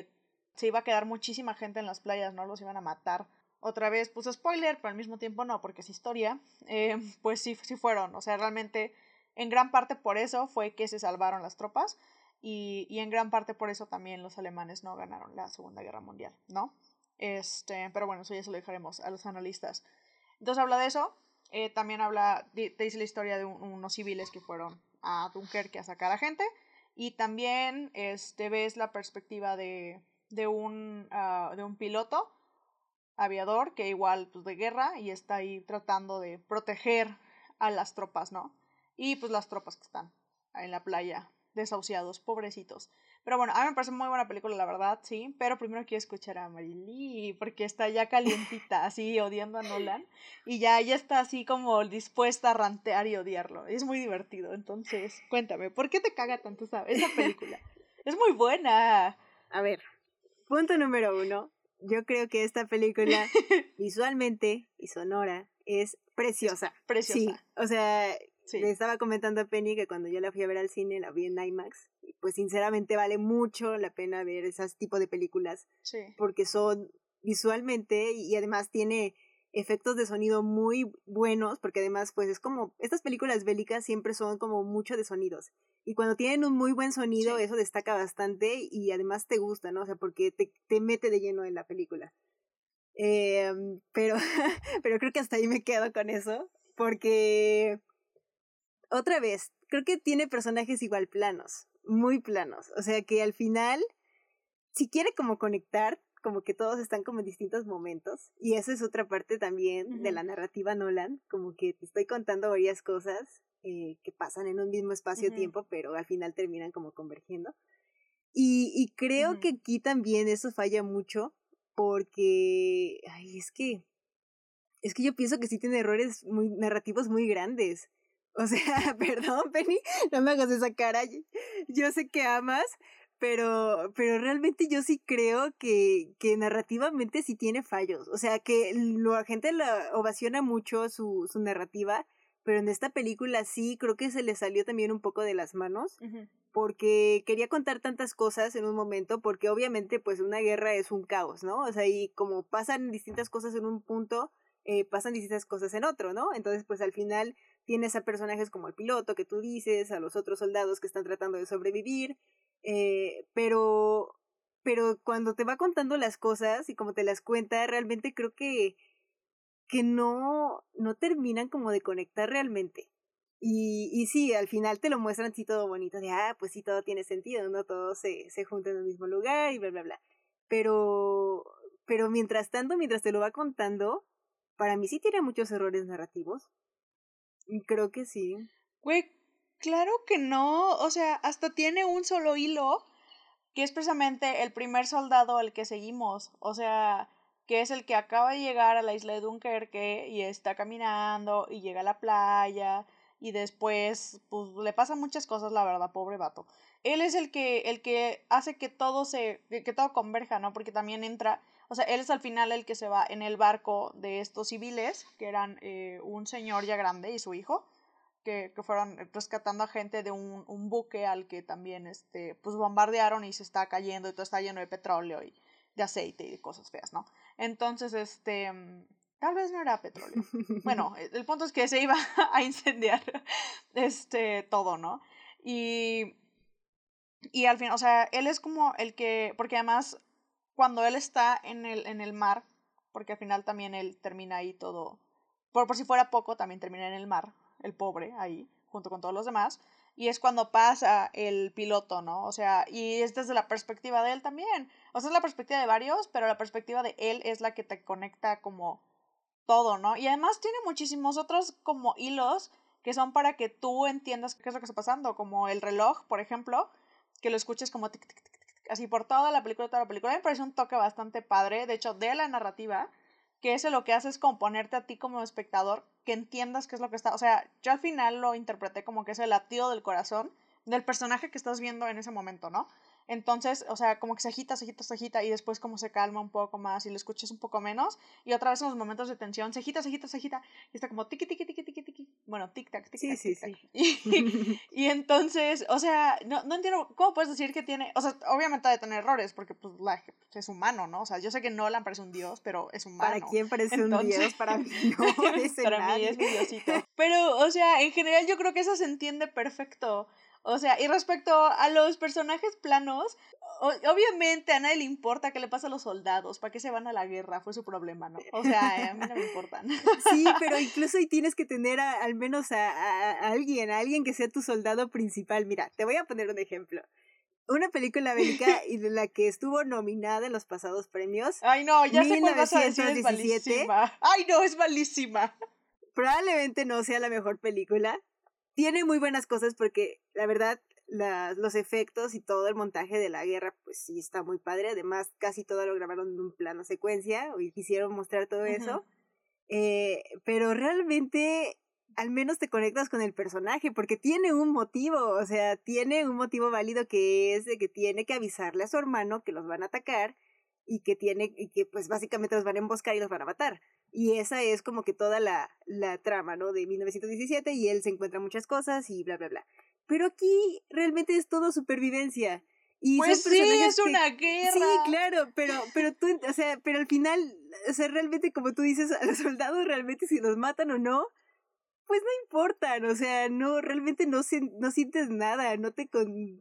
se iba a quedar muchísima gente en las playas, ¿no? Los iban a matar otra vez puse spoiler, pero al mismo tiempo no, porque es historia, eh, pues sí, sí fueron, o sea, realmente en gran parte por eso fue que se salvaron las tropas y, y en gran parte por eso también los alemanes no ganaron la Segunda Guerra Mundial, ¿no? Este, pero bueno, eso ya se lo dejaremos a los analistas. Entonces habla de eso. Eh, también habla, te dice la historia de unos civiles que fueron a Dunkerque a sacar a gente. Y también este, ves la perspectiva de, de, un, ah, de un piloto aviador que igual pues de guerra y está ahí tratando de proteger a las tropas, ¿no? Y pues las tropas que están en la playa, desahuciados, pobrecitos. Pero bueno, a mí me parece muy buena película, la verdad, sí. Pero primero quiero escuchar a Marily, porque está ya calientita, así odiando a Nolan. Y ya, ya está así como dispuesta a rantear y odiarlo. Es muy divertido. Entonces, cuéntame, ¿por qué te caga tanto esa, esa película? (laughs) es muy buena. A ver, punto número uno. Yo creo que esta película, (laughs) visualmente y sonora, es preciosa. preciosa. Sí, o sea, le estaba comentando a Penny que cuando yo la fui a ver al cine, la vi en IMAX. Pues sinceramente vale mucho la pena ver esas tipo de películas. Sí. Porque son visualmente y además tiene efectos de sonido muy buenos, porque además pues es como, estas películas bélicas siempre son como mucho de sonidos. Y cuando tienen un muy buen sonido, eso destaca bastante y además te gusta, ¿no? O sea, porque te, te mete de lleno en la película. Eh, pero, (laughs) pero creo que hasta ahí me quedo con eso, porque otra vez, creo que tiene personajes igual planos, muy planos. O sea que al final, si quiere como conectar, como que todos están como en distintos momentos. Y eso es otra parte también de la narrativa Nolan, como que te estoy contando varias cosas eh, que pasan en un mismo espacio-tiempo, pero al final terminan como convergiendo. Y, y creo que aquí también eso falla mucho, porque, ay, es que, es que yo pienso que sí tiene errores muy narrativos muy grandes. O sea, (laughs) perdón, Penny, no me hagas esa cara. Yo sé que amas, pero, pero realmente yo sí creo que, que narrativamente sí tiene fallos. O sea, que la gente la ovaciona mucho su, su narrativa, pero en esta película sí creo que se le salió también un poco de las manos, porque quería contar tantas cosas en un momento, porque obviamente pues una guerra es un caos, ¿no? O sea, y como pasan distintas cosas en un punto, eh, pasan distintas cosas en otro, ¿no? Entonces pues al final tienes a personajes como el piloto que tú dices, a los otros soldados que están tratando de sobrevivir, eh, pero, pero cuando te va contando las cosas y como te las cuenta, realmente creo que, que no, no terminan como de conectar realmente. Y, y sí, al final te lo muestran así todo bonito, de, ah, pues sí, todo tiene sentido, ¿no? Todo se, se junta en el mismo lugar y bla, bla, bla. Pero, pero mientras tanto, mientras te lo va contando, para mí sí tiene muchos errores narrativos. Creo que sí. Güey, claro que no. O sea, hasta tiene un solo hilo, que es precisamente el primer soldado al que seguimos. O sea, que es el que acaba de llegar a la isla de Dunkerque y está caminando y llega a la playa y después pues le pasan muchas cosas, la verdad, pobre vato. Él es el que el que hace que todo se que todo converja, ¿no? Porque también entra o sea, él es al final el que se va en el barco de estos civiles, que eran eh, un señor ya grande y su hijo, que, que fueron rescatando a gente de un, un, buque al que también este, pues bombardearon y se está cayendo y todo está lleno de petróleo y de aceite y de cosas feas, ¿no? Entonces, este, tal vez no era petróleo. (laughs) Bueno, el punto es que se iba (laughs) a incendiar (laughs) este, todo, ¿no? Y, y al fin, o sea, él es como el que, porque además cuando él está en el, en el mar, porque al final también él termina ahí todo, por, por si fuera poco, también termina en el mar, el pobre ahí, junto con todos los demás, y es cuando pasa el piloto, ¿no? O sea, y es desde la perspectiva de él también, o sea, es la perspectiva de varios, pero la perspectiva de él es la que te conecta como todo, ¿no? Y además tiene muchísimos otros como hilos que son para que tú entiendas qué es lo que está pasando, como el reloj, por ejemplo, que lo escuches como tic, tic, tic, así por toda la película, toda la película. Me parece un toque bastante padre, de hecho, de la narrativa, que eso lo que hace es componerte a ti como espectador, que entiendas qué es lo que está, o sea, yo al final lo interpreté como que es el latido del corazón del personaje que estás viendo en ese momento, ¿no? Entonces, o sea, como que se agita, se agita, se agita y después como se calma un poco más y lo escuchas un poco menos y otra vez en los momentos de tensión se agita, se agita, se agita y está como tiki, tiki, tiki, tiki, tiki. Bueno, tic, tac, tic, tac, sí, sí, sí. (laughs) Y, y, entonces, o sea, no, no entiendo, ¿cómo puedes decir que tiene, o sea, obviamente ha de tener errores porque pues la, es humano, ¿no? O sea, yo sé que Nolan parece un dios, pero es humano. ¿Para quién parece un dios? Para (laughs) mí no (laughs) Para mí es mi diosito. Pero, o sea, en general yo creo que eso se entiende perfecto. O sea, y respecto a los personajes planos, obviamente a nadie le importa qué le pasa a los soldados, para qué se van a la guerra, fue su problema, ¿no? O sea, a mí no me importan. (laughs) Sí, pero (laughs) incluso ahí tienes que tener al menos a, a, alguien, a alguien que sea tu soldado principal. Mira, te voy a poner un ejemplo. Una película bélica (laughs) y de la que estuvo nominada en los pasados premios. Ay, no, ya sé cuál vas a decir, es malísima. Ay, no, es malísima. Probablemente no sea la mejor película. Tiene muy buenas cosas porque, la verdad, los efectos y todo el montaje de la guerra, pues sí está muy padre. Además, casi todo lo grabaron en un plano secuencia y quisieron mostrar todo eso. Eh, pero realmente al menos te conectas con el personaje porque tiene un motivo, o sea, tiene un motivo válido que es de que tiene que avisarle a su hermano que los van a atacar y que tiene y que pues básicamente los van a emboscar y los van a matar. Y esa es como que toda la, la trama, ¿no? De 1917 y él se encuentra muchas cosas y bla, bla, bla. Pero aquí realmente es todo supervivencia. Y pues sí, es una guerra. Sí, claro, pero, pero tú, o sea, pero al final, o sea, realmente como tú dices, a los soldados realmente si los matan o no, pues no importan, o sea, no, realmente no, no sientes nada, no te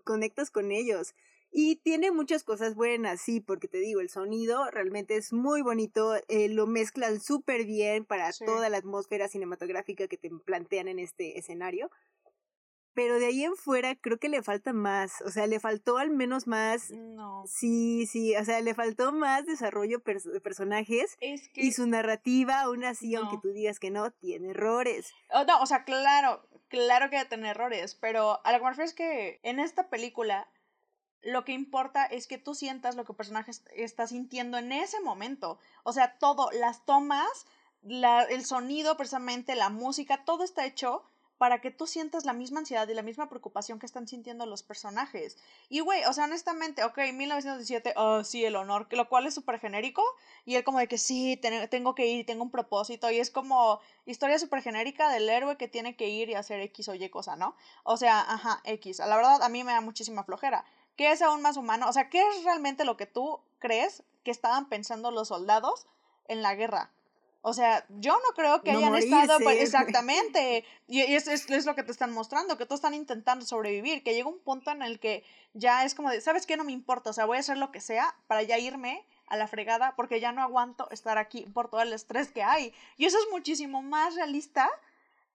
conectas con ellos. Y tiene muchas cosas buenas, sí, porque te digo, el sonido realmente es muy bonito, eh, lo mezclan súper bien para toda la atmósfera cinematográfica que te plantean en este escenario. Pero de ahí en fuera creo que le falta más, o sea, le faltó al menos más... No. Sí, sí, o sea, le faltó más desarrollo de personajes y su narrativa, aún así, aunque tú digas que no, tiene errores. Oh, no, o sea, claro, claro que tiene errores, pero a lo que me refiero es que en esta película lo que importa es que tú sientas lo que el personaje está sintiendo en ese momento. O sea, todo, las tomas, la, el sonido, precisamente, la música, todo está hecho para que tú sientas la misma ansiedad y la misma preocupación que están sintiendo los personajes. Y güey, o sea, honestamente, ok, 1917, oh, sí, el honor, lo cual es súper genérico, y él como de que sí, tengo que ir, tengo un propósito, y es como historia súper genérica del héroe que tiene que ir y hacer X o Y cosa, ¿no? O sea, ajá, X. La verdad, a mí me da muchísima flojera. ¿Qué es aún más humano? O sea, ¿qué es realmente lo que tú crees que estaban pensando los soldados en la guerra? O sea, yo no creo que hayan estado pues, (laughs) exactamente. Y es, es, es, lo que te están mostrando, que todos están intentando sobrevivir, que llega un punto en el que ya es como de, ¿sabes qué? No me importa, o sea, voy a hacer lo que sea para ya irme a la fregada porque ya no aguanto estar aquí por todo el estrés que hay. Y eso es muchísimo más realista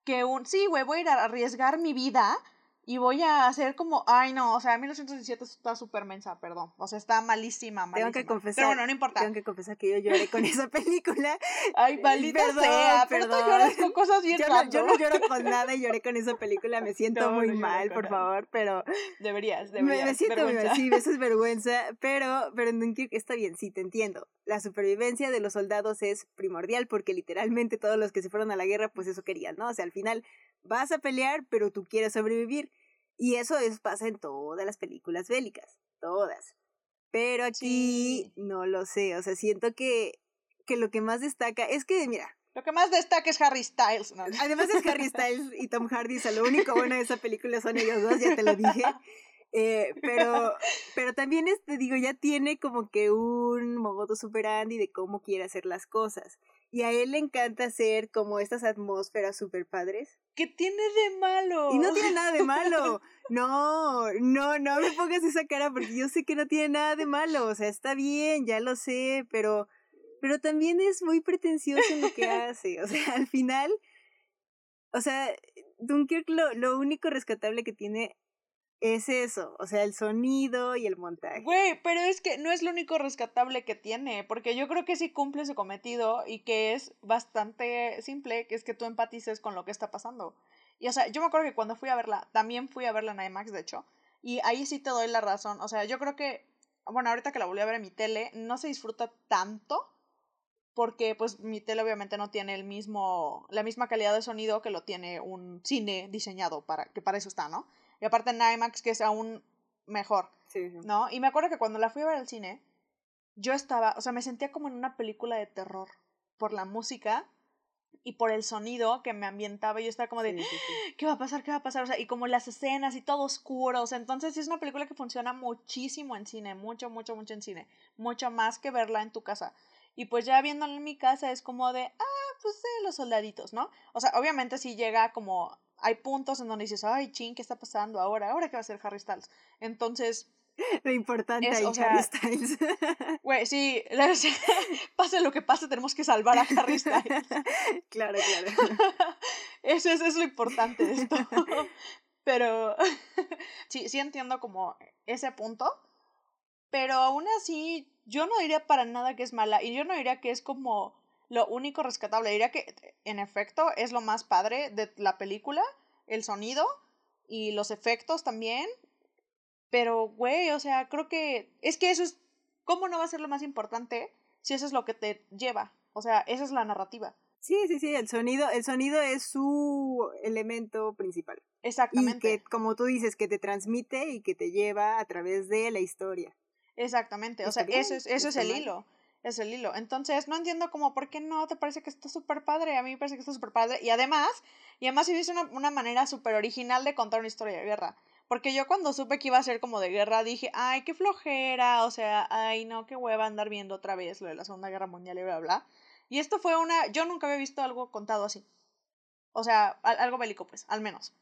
que un, sí, güey, voy a ir a arriesgar mi vida y voy a hacer como, ay no, o sea, 1917 está súper mensa, perdón. O sea, está malísima, malísima. Tengo que confesar. Pero bueno, no importa. Tengo que confesar que yo lloré con esa película. (laughs) Ay, maldita sea, pero tú lloras con cosas bien yo no, yo no lloro con nada y lloré con esa película, me siento muy mal, por favor, pero... Deberías, deberías. Me, siento muy mal, sí, eso es vergüenza, pero, pero está bien, sí, te entiendo. La supervivencia de los soldados es primordial porque literalmente todos los que se fueron a la guerra, pues eso querían, ¿no? O sea, al final vas a pelear, pero tú quieres sobrevivir. Y eso es, pasa en todas las películas bélicas, todas. Pero aquí no lo sé, o sea, siento que, que lo que más destaca es que, mira. Lo que más destaca es Harry Styles. ¿no? Además es Harry Styles y Tom Hardy, o sea, lo único bueno de esa película son ellos dos, ya te lo dije. Eh, pero, pero también, este, digo, ya tiene como que un modo superandi de cómo quiere hacer las cosas. Y a él le encanta hacer como estas atmósferas super padres. ¿Qué tiene de malo? Y no tiene nada de malo. (laughs) No, no, no me pongas esa cara porque yo sé que no tiene nada de malo. O sea, está bien, ya lo sé, pero, pero también es muy pretencioso en lo que (laughs) hace. O sea, al final, o sea, Dunkirk lo, lo único rescatable que tiene es eso, o sea, el sonido y el montaje. Güey, pero es que no es lo único rescatable que tiene, porque yo creo que sí cumple su cometido y que es bastante simple, que es que tú empatices con lo que está pasando. Y o sea, yo me acuerdo que cuando fui a verla, también fui a verla en IMAX, de hecho, y ahí sí te doy la razón, o sea, yo creo que, bueno, ahorita que la volví a ver en mi tele, no se disfruta tanto porque pues mi tele obviamente no tiene el mismo la misma calidad de sonido que lo tiene un cine diseñado para que para eso está, ¿no? Y aparte en IMAX, que es aún mejor. ¿No? Y me acuerdo que cuando la fui a ver al cine, yo estaba, o sea, me sentía como en una película de terror por la música y por el sonido que me ambientaba. Y yo estaba como de, ¿qué va a pasar? ¿Qué va a pasar? O sea, y como las escenas y todo oscuro. O sea, entonces es una película que funciona muchísimo en cine, mucho, mucho, mucho en cine. Mucho más que verla en tu casa. Y pues ya viéndola en mi casa es como de, ah, pues sí, los soldaditos, ¿no? O sea, obviamente sí llega como hay puntos en donde dices, ay, ching, ¿qué está pasando ahora? ¿Ahora qué va a hacer Harry Styles? Entonces... (laughs) Lo importante es, ahí, Harry Styles. (laughs) Güey, sí, (laughs) pase lo que pase, tenemos que salvar a Harry Styles. claro, claro. Eso es, es lo importante de esto. Pero sí, sí entiendo como ese punto. Pero aún así, yo no diría para nada que es mala. Y yo no diría que es como lo único rescatable. Diría que, en efecto, es lo más padre de la película. El sonido y los efectos también. Pero, güey, o sea, creo que es que eso es... ¿Cómo no va a ser lo más importante si eso es lo que te lleva? O sea, esa es la narrativa. Sí, sí, sí, el sonido, el sonido es su elemento principal. Exactamente. Y que, como tú dices, que te transmite y que te lleva a través de la historia. Exactamente, o sea, eso es, eso es el hilo, es el hilo. Entonces, no entiendo cómo, ¿por qué no te parece que está súper padre? A mí me parece que está súper padre. Y además, y además una, una manera súper original de contar una historia de guerra. Porque yo cuando supe que iba a ser como de guerra, dije, ay, qué flojera, o sea, ay, no, qué hueva andar viendo otra vez lo de la Segunda Guerra Mundial y bla, bla. Y esto fue una, yo nunca había visto algo contado así. O sea, algo bélico, pues, al menos.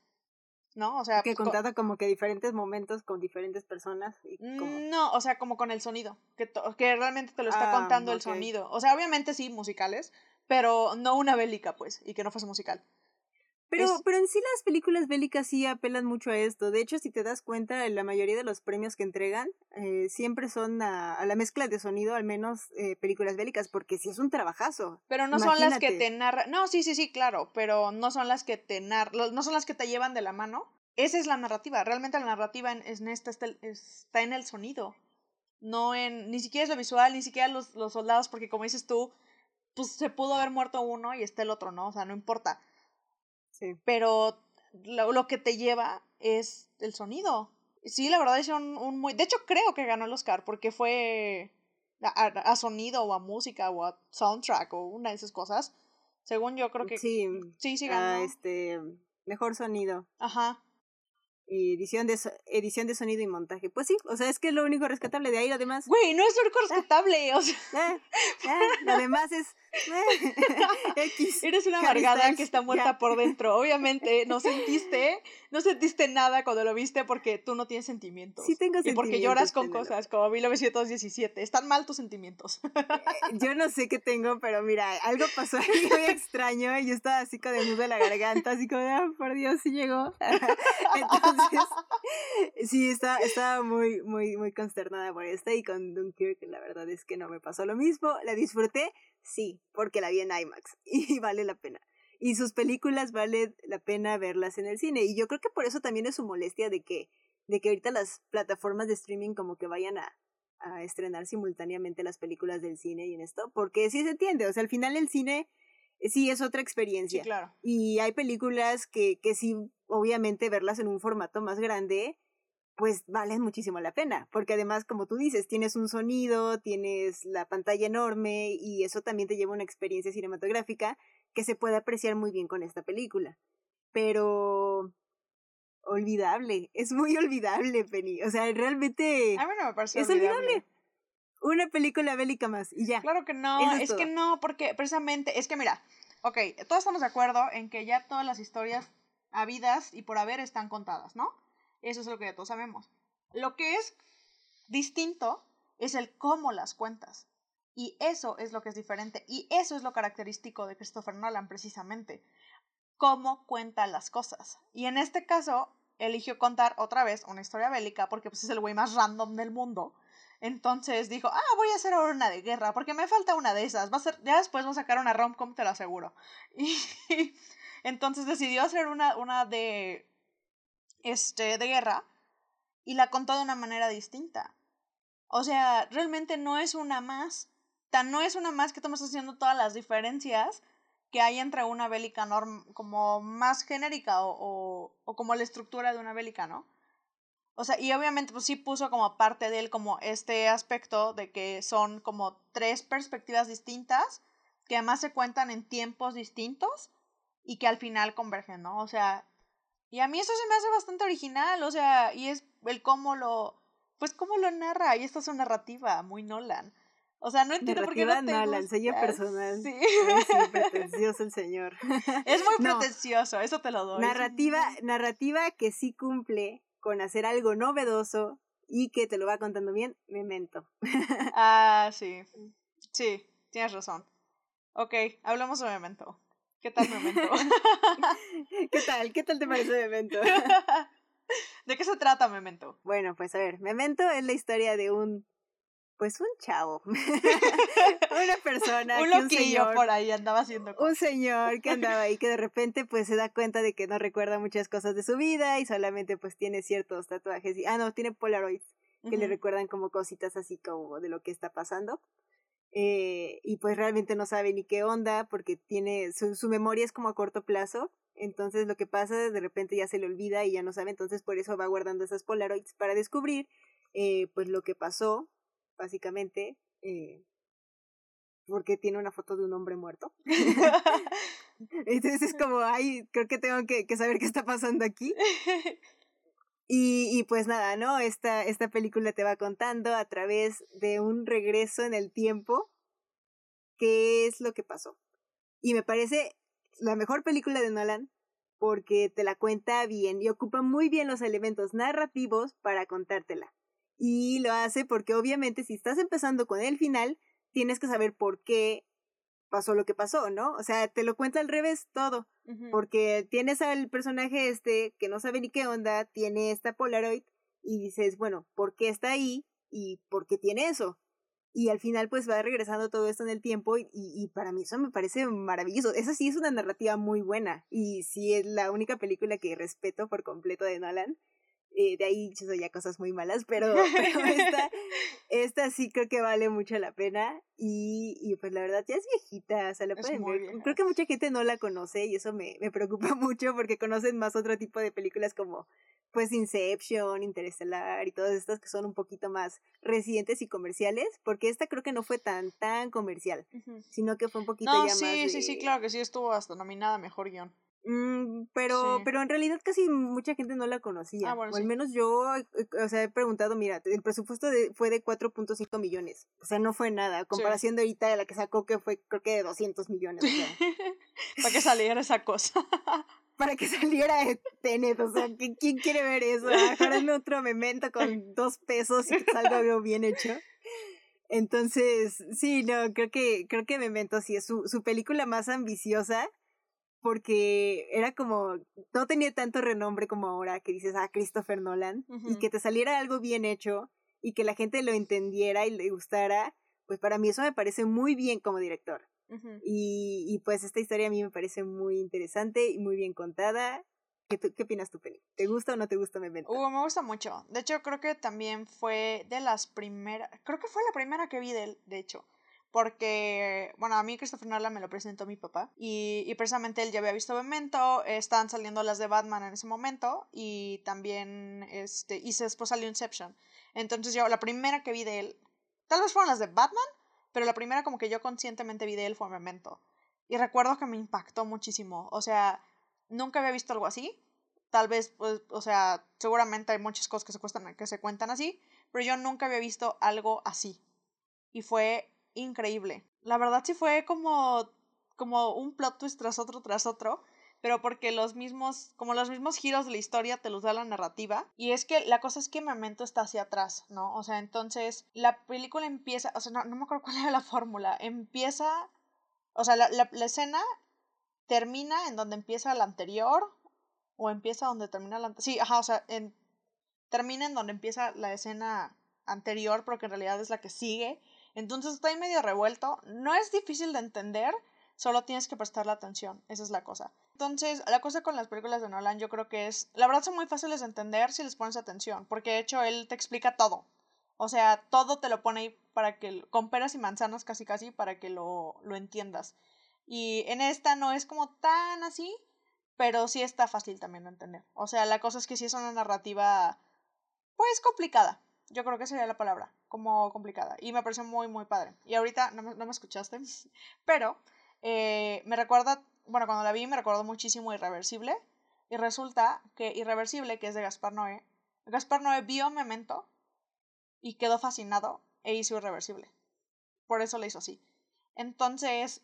¿No? O sea, que pues, contado como que diferentes momentos con diferentes personas. Y mm, No, o sea, como con el sonido, que, que realmente te lo está ah, contando el sonido. O sea, obviamente sí, musicales, pero no una bélica, pues, y que no fuese musical. Pero, pero en sí las películas bélicas sí apelan mucho a esto. De hecho, si te das cuenta, la mayoría de los premios que entregan eh, siempre son a, la mezcla de sonido, al menos eh, películas bélicas, porque sí es un trabajajo Pero no son las que te narran. No, sí, sí, sí, claro, pero no son las que te narran, no son las que te llevan de la mano. Esa es la narrativa. Realmente la narrativa en, en esta está, está, en el sonido. No en. Ni siquiera es lo visual, ni siquiera los, los soldados, porque como dices tú, pues se pudo haber muerto uno y está el otro, ¿no? O sea, no importa pero lo, lo, que te lleva es el sonido. Sí, la verdad es un, un muy... De hecho, creo que ganó el Oscar porque fue a, a, sonido o a música o a soundtrack o una de esas cosas. Según yo creo que... Sí, sí, sí ganó. este, mejor sonido. Ajá edición de, edición de sonido y montaje. Pues sí, o sea, es que es lo único rescatable de ahí, lo demás. Güey, no es lo único ah. rescatable, o sea. Ah, ah, lo demás es. (laughs) (laughs) X. Eres una amargada que está muerta por dentro. Obviamente, no sentiste, no sentiste nada cuando lo viste porque tú no tienes sentimientos. Sí tengo sentimientos. Y porque lloras con cosas como 1917. Están mal tus sentimientos. Eh, yo no sé qué tengo, pero mira, algo pasó ahí (laughs) muy extraño y yo estaba así con el nudo de la garganta, así como, ah, por Dios, sí llegó. Entonces, (laughs) sí, estaba, estaba muy, muy, muy consternada por esta y con Dunkirk la verdad es que no me pasó lo mismo. La disfruté, sí, porque la vi en IMAX (laughs) y vale la pena. Y sus películas vale la pena verlas en el cine. Y yo creo que por eso también es su molestia de que, de que ahorita las plataformas de streaming como que vayan a, a estrenar simultáneamente las películas del cine y en esto, porque sí se entiende, o sea, al final el cine sí es otra experiencia. Sí, claro. Y hay películas que, que sí, obviamente, verlas en un formato más grande, pues valen muchísimo la pena, porque además, como tú dices, tienes un sonido, tienes la pantalla enorme y eso también te lleva una experiencia cinematográfica que se puede apreciar muy bien con esta película. Pero olvidable, (laughs) es muy olvidable, Penny. O sea, realmente A mí no me parece es olvidable una película bélica más y ya. Claro que no, es, que no, porque precisamente, es que mira, ok, todos estamos de acuerdo en que ya todas las historias habidas y por haber están contadas, ¿no? Eso es lo que ya todos sabemos. Lo que es distinto es el cómo las cuentas. Y eso es lo que es diferente. Y eso es lo característico de Christopher Nolan, precisamente. Cómo cuenta las cosas. Y en este caso, eligió contar otra vez una historia bélica porque pues, es el güey más random del mundo. Entonces dijo, ah, voy a hacer ahora una de guerra, porque me falta una de esas. Va a ser, ya después voy a sacar una rom-com, te lo aseguro. (laughs) Y entonces decidió hacer una, una de, este, de guerra y la contó de una manera distinta. O sea, realmente no es una más. Tan no es una más que estamos haciendo todas las diferencias que hay entre una bélica norm como más genérica o, o, o como la estructura de una bélica, ¿no? O sea, y obviamente pues sí puso como parte de él como este aspecto de que son como tres perspectivas distintas que además se cuentan en tiempos distintos y que al final convergen, ¿no? O sea, y a mí eso se me hace bastante original, o sea, y es el cómo lo, pues cómo lo narra, y esta es una narrativa muy Nolan. O sea, no entiendo por qué no te Nolan, sello gusta. personal. Sí. Es (laughs) pretencioso el señor. Es muy No. pretencioso, eso te lo doy. narrativa, narrativa que sí cumple con hacer algo novedoso y que te lo va contando bien, Memento. Ah, sí. (laughs) Sí, tienes razón. Ok, hablamos de Memento. ¿Qué tal Memento? (laughs) ¿Qué tal? ¿Qué tal te parece Memento? (laughs) ¿De qué se trata Memento? Bueno, pues a ver, Memento es la historia de un, pues un chavo, (laughs) una persona, Un que un señor, por ahí andaba haciendo un cosas. señor que andaba ahí que de repente pues se da cuenta de que no recuerda muchas cosas de su vida y solamente pues tiene ciertos tatuajes y, ah no, tiene polaroids que le recuerdan como cositas así como de lo que está pasando. Eh, y pues realmente no sabe ni qué onda porque tiene su, su memoria es como a corto plazo. Entonces lo que pasa de repente ya se le olvida y ya no sabe. Entonces por eso va guardando esas Polaroids para descubrir eh, pues lo que pasó, básicamente. eh, porque tiene una foto de un hombre muerto. (laughs) (laughs) Entonces es como, ay, creo que tengo que, que saber qué está pasando aquí. (laughs) Y, pues nada, ¿no? Esta, esta película te va contando a través de un regreso en el tiempo qué es lo que pasó. Y me parece la mejor película de Nolan porque te la cuenta bien y ocupa muy bien los elementos narrativos para contártela. Y lo hace porque obviamente si estás empezando con el final, tienes que saber por qué pasó lo que pasó, ¿no? O sea, te lo cuenta al revés todo. Porque tienes al personaje este que no sabe ni qué onda, tiene esta Polaroid y dices, bueno, ¿por qué está ahí? ¿Y por qué tiene eso? Y al final pues va regresando todo esto en el tiempo y, y, y para mí eso me parece maravilloso. Esa sí es una narrativa muy buena y sí es la única película que respeto por completo de Nolan. Eh, de ahí hizo ya cosas muy malas, pero, (laughs) pero esta, esta sí creo que vale mucho la pena y, y pues la verdad ya es viejita, o sea, la pueden ver. vieja. Creo que mucha gente no la conoce y eso me, me preocupa (laughs) mucho porque conocen más otro tipo de películas como pues Inception, Interestelar y todas estas que son un poquito más recientes y comerciales, porque esta creo que no fue tan tan comercial, sino que fue un poquito No, ya sí, más sí, sí, claro que sí, estuvo hasta nominada Mejor Guión. Mm, pero, Sí. pero en realidad casi mucha gente no la conocía. Ah, bueno, o al sí. menos yo, eh, o sea, he preguntado, mira, el presupuesto de, fue de 4.5 millones. O sea, no fue nada. Comparación de ahorita de la que sacó, que fue creo que de 200 millones. O sea, (laughs) Para que saliera esa cosa. (laughs) para que saliera de Tenet. O sea, ¿qui- ¿quién quiere ver eso? Mejor otro memento con dos pesos y que salga algo bien hecho. Entonces, sí, no, creo que, creo que Memento sí es su, su película más ambiciosa porque era como, no tenía tanto renombre como ahora que dices, ah, Christopher Nolan, y que te saliera algo bien hecho y que la gente lo entendiera y le gustara, pues para mí eso me parece muy bien como director. Y, y pues esta historia a mí me parece muy interesante y muy bien contada. ¿Qué, tú- qué opinas tú, Penny? ¿Te gusta o no te gusta Memento? Uh, me gusta mucho. De hecho, creo que también fue de las primeras. Creo que fue la primera que vi de él, de hecho. Porque, bueno, a mí Christopher Nolan me lo presentó mi papá. Y, y precisamente él ya había visto Memento. Estaban saliendo las de Batman en ese momento. Y también, este, y después salió Inception. Entonces yo, la primera que vi de él. Tal vez fueron las de Batman. Pero la primera como que yo conscientemente vi de él fue Memento. Y recuerdo que me impactó muchísimo. O sea, nunca había visto algo así. Tal vez, pues, o sea, seguramente hay muchas cosas que se, cuestan, que se cuentan así, pero yo nunca había visto algo así. Y fue increíble. La verdad sí fue como, como un plot twist tras otro, tras otro, pero porque los mismos, como los mismos giros de la historia te los da la narrativa. Y es que la cosa es que Memento está hacia atrás, ¿no? O sea, entonces la película empieza, o sea, no, no me acuerdo (laughs) cuál era la fórmula, empieza, o sea, la, la, la escena termina en donde empieza la anterior o empieza donde termina la sí ajá o sea en, termina en donde empieza la escena anterior pero que en realidad es la que sigue entonces está ahí medio revuelto. No es difícil de entender solo tienes que prestarle atención. Esa es la cosa. Entonces la cosa con las películas de Nolan yo creo que es la verdad son muy fáciles de entender si les pones atención porque de hecho él te explica todo. O sea todo te lo pone ahí para que con peras y manzanas casi casi para que lo, lo entiendas. Y en esta no es como tan así pero sí está fácil también de entender. O sea, la cosa es que sí es una narrativa, pues complicada. Yo creo que sería la palabra, como complicada. Y me pareció muy, muy padre. Y ahorita no me, no me escuchaste, (laughs) pero eh, me recuerda, bueno, cuando la vi me recordó muchísimo Irreversible. Y resulta que Irreversible, que es de Gaspar Noé, Gaspar Noé vio Memento y quedó fascinado e hizo Irreversible. por eso le hizo así. Entonces,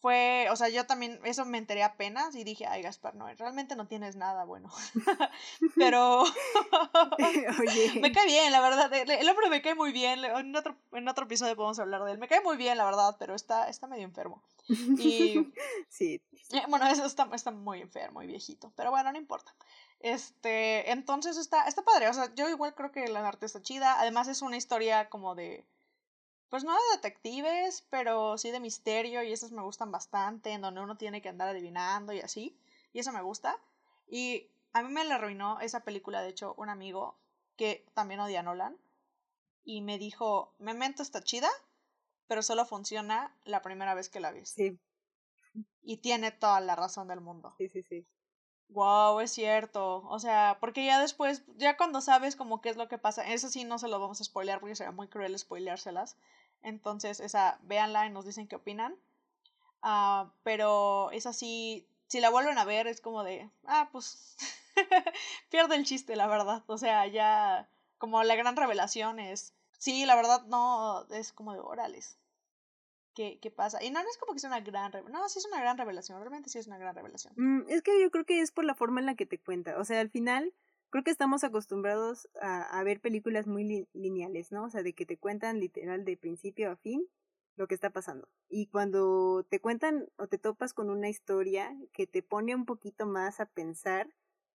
fue, o sea, yo también, eso me enteré apenas y dije, ay, Gaspar, no, realmente no tienes nada bueno. (laughs) Pero (laughs) Oye. me cae bien, la verdad, el, hombre me cae muy bien, en otro, en otro episodio podemos hablar de él, me cae muy bien, la verdad, pero está, está medio enfermo. Y (laughs) sí. Eh, bueno, eso está, está muy enfermo y viejito, pero bueno, no importa. Este, entonces está, está padre, o sea, yo igual creo que la arte está chida, además es una historia como de pues no de detectives, pero sí de misterio y esas me gustan bastante, en donde uno tiene que andar adivinando y así, y eso me gusta. Y a mí me le arruinó esa película, de hecho, un amigo que también odia a Nolan, y me dijo, Memento está chida, pero solo funciona la primera vez que la ves. Sí. Y tiene toda la razón del mundo. Sí, sí, sí. Wow, es cierto. O sea, porque ya después, ya cuando sabes como qué es lo que pasa, eso sí no se lo vamos a spoilear porque sería muy cruel spoileárselas. Entonces, esa, véanla y nos dicen qué opinan. Uh, pero es así, si la vuelven a ver, es como de, ah, pues, (laughs) pierde el chiste, la verdad. O sea, ya, como la gran revelación es, sí, la verdad no, es como de orales. ¿Qué, ¿Qué pasa? Y no, es como que sea una gran revelación. No, sí es una gran revelación, realmente sí es una gran revelación. Mm, es que yo creo que es por la forma en la que te cuenta. O sea, al final, creo que estamos acostumbrados a, a ver películas muy lineales, ¿no? O sea, de que te cuentan literal de principio a fin lo que está pasando. Y cuando te cuentan o te topas con una historia que te pone un poquito más a pensar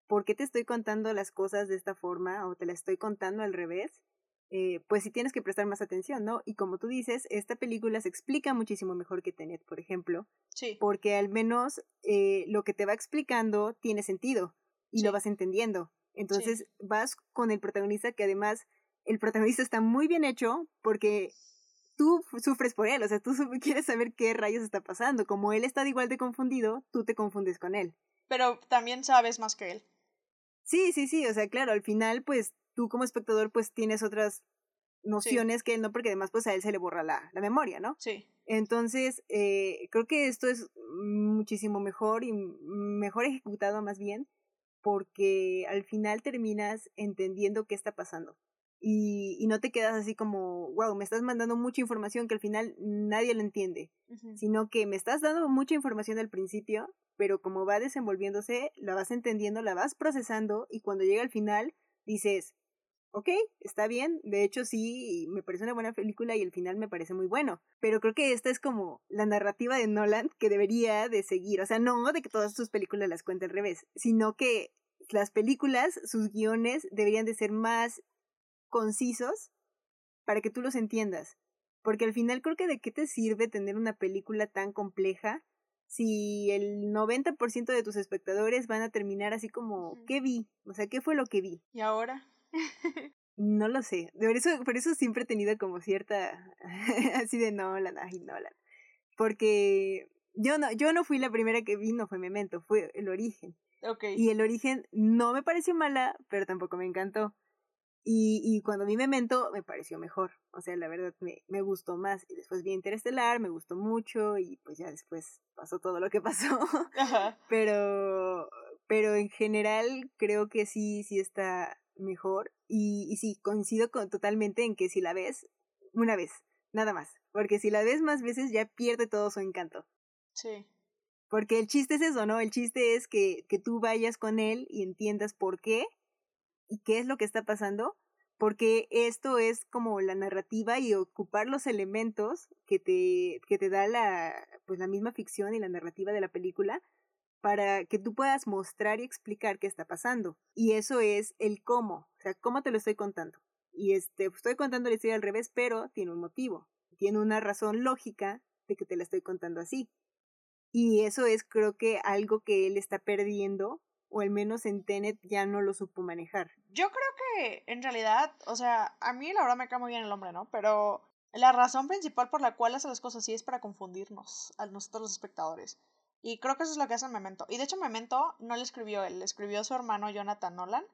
por qué te estoy contando las cosas de esta forma o te las estoy contando al revés, eh, pues sí tienes que prestar más atención, ¿no? Y como tú dices, esta película se explica muchísimo mejor que Tenet, por ejemplo. Sí. Porque al menos eh, lo que te va explicando tiene sentido y lo vas entendiendo. Entonces vas con el protagonista que además el protagonista está muy bien hecho porque tú sufres por él, o sea, tú (laughs) quieres saber qué rayos está pasando. Como él está igual de confundido, tú te confundes con él. Pero también sabes más que él. Sí, sí, sí, o sea, claro, al final pues tú como espectador pues tienes otras nociones que no, porque además pues a él se le borra la, la memoria, ¿no? Sí. Entonces, eh, creo que esto es muchísimo mejor y mejor ejecutado más bien porque al final terminas entendiendo qué está pasando. Y, y, no te quedas así como, wow, me estás mandando mucha información que al final nadie lo entiende, sino que me estás dando mucha información al principio, pero como va desenvolviéndose, la vas entendiendo, la vas procesando y cuando llega al final dices, ok, está bien, de hecho sí, me parece una buena película y el final me parece muy bueno, pero creo que esta es como la narrativa de Nolan que debería de seguir, o sea, no de que todas sus películas las cuente al revés, sino que las películas, sus guiones deberían de ser más concisos para que tú los entiendas, porque al final creo que de qué te sirve tener una película tan compleja si el 90% de tus espectadores van a terminar así como, ¿qué vi? O sea, ¿qué fue lo que vi? ¿Y ahora? (laughs) no lo sé. Por eso, por eso siempre he tenido como cierta, (laughs) así de Nolan, ay, Nolan. Porque yo no, yo no fui la primera que vi, no fue Memento, fue El Origen. Okay. Y El Origen no me pareció mala, pero tampoco me encantó. Y, y cuando vi Memento me pareció mejor. O sea, la verdad me, me gustó más. Y después vi Interestelar, me gustó mucho y pues ya después pasó todo lo que (laughs) pasó. Pero, pero en general creo que sí, sí está mejor. Y, y sí, coincido con, totalmente en que si la ves, una vez, nada más. Porque si la ves más veces ya pierde todo su encanto. Sí. Porque el chiste es eso, ¿no? El chiste es que, que tú vayas con él y entiendas por qué y qué es lo que está pasando, porque esto es como la narrativa y ocupar los elementos que te, que te da la, pues la misma ficción y la narrativa de la película para que tú puedas mostrar y explicar qué está pasando. Y eso es el cómo, o sea, cómo te lo estoy contando. Y este, estoy contando la historia al revés, pero tiene un motivo, tiene una razón lógica de que te la estoy contando así. Y eso es creo que algo que él está perdiendo o al menos en Tenet ya no lo supo manejar. Yo creo que en realidad, o sea, a mí la verdad me cae muy bien el hombre, ¿no? Pero la razón principal por la cual hace las cosas así es para confundirnos a nosotros los espectadores. Y creo que eso es lo que hace Memento. Y de hecho Memento no le escribió él, le escribió su hermano Jonathan Nolan,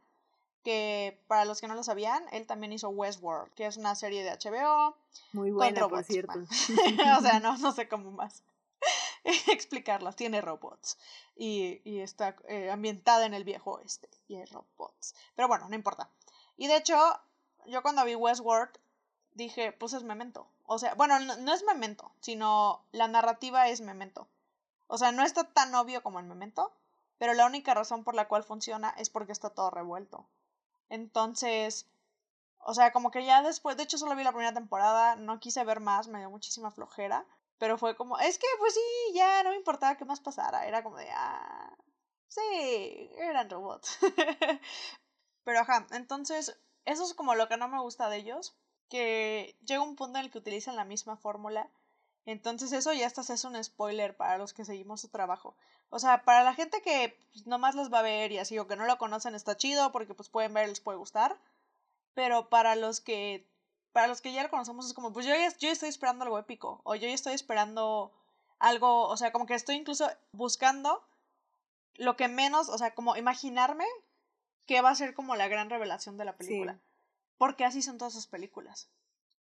que para los que no lo sabían, él también hizo Westworld, que es una serie de HBO. Muy buena, por cierto. (laughs) o sea, no, no sé cómo más. (laughs) explicarla. Tiene robots y, y está eh, ambientada en el viejo oeste y hay robots. Pero bueno, no importa. Y de hecho, yo cuando vi Westworld dije, pues es memento. O sea, bueno, no, es memento, sino la narrativa es memento. O sea, no está tan obvio como en memento, pero la única razón por la cual funciona es porque está todo revuelto. Entonces, o sea, como que ya después, de hecho solo vi la primera temporada, no quise ver más, me dio muchísima flojera, pero fue como, es que pues sí, ya no me importaba qué más pasara, era como de, ah, sí, eran robots. (laughs) pero ajá, entonces, eso es como lo que no me gusta de ellos, que llega un punto en el que utilizan la misma fórmula. Entonces eso ya hasta es un spoiler para los que seguimos su trabajo. O sea, para la gente que pues, nomás los va a ver y así o que no lo conocen está chido porque pues pueden ver, les puede gustar. Pero para los que para los que ya lo conocemos es como, pues yo ya yo estoy esperando algo épico o yo ya estoy esperando algo, o sea, como que estoy incluso buscando lo que menos, o sea, como imaginarme que va a ser como la gran revelación de la película. Porque así son todas sus películas.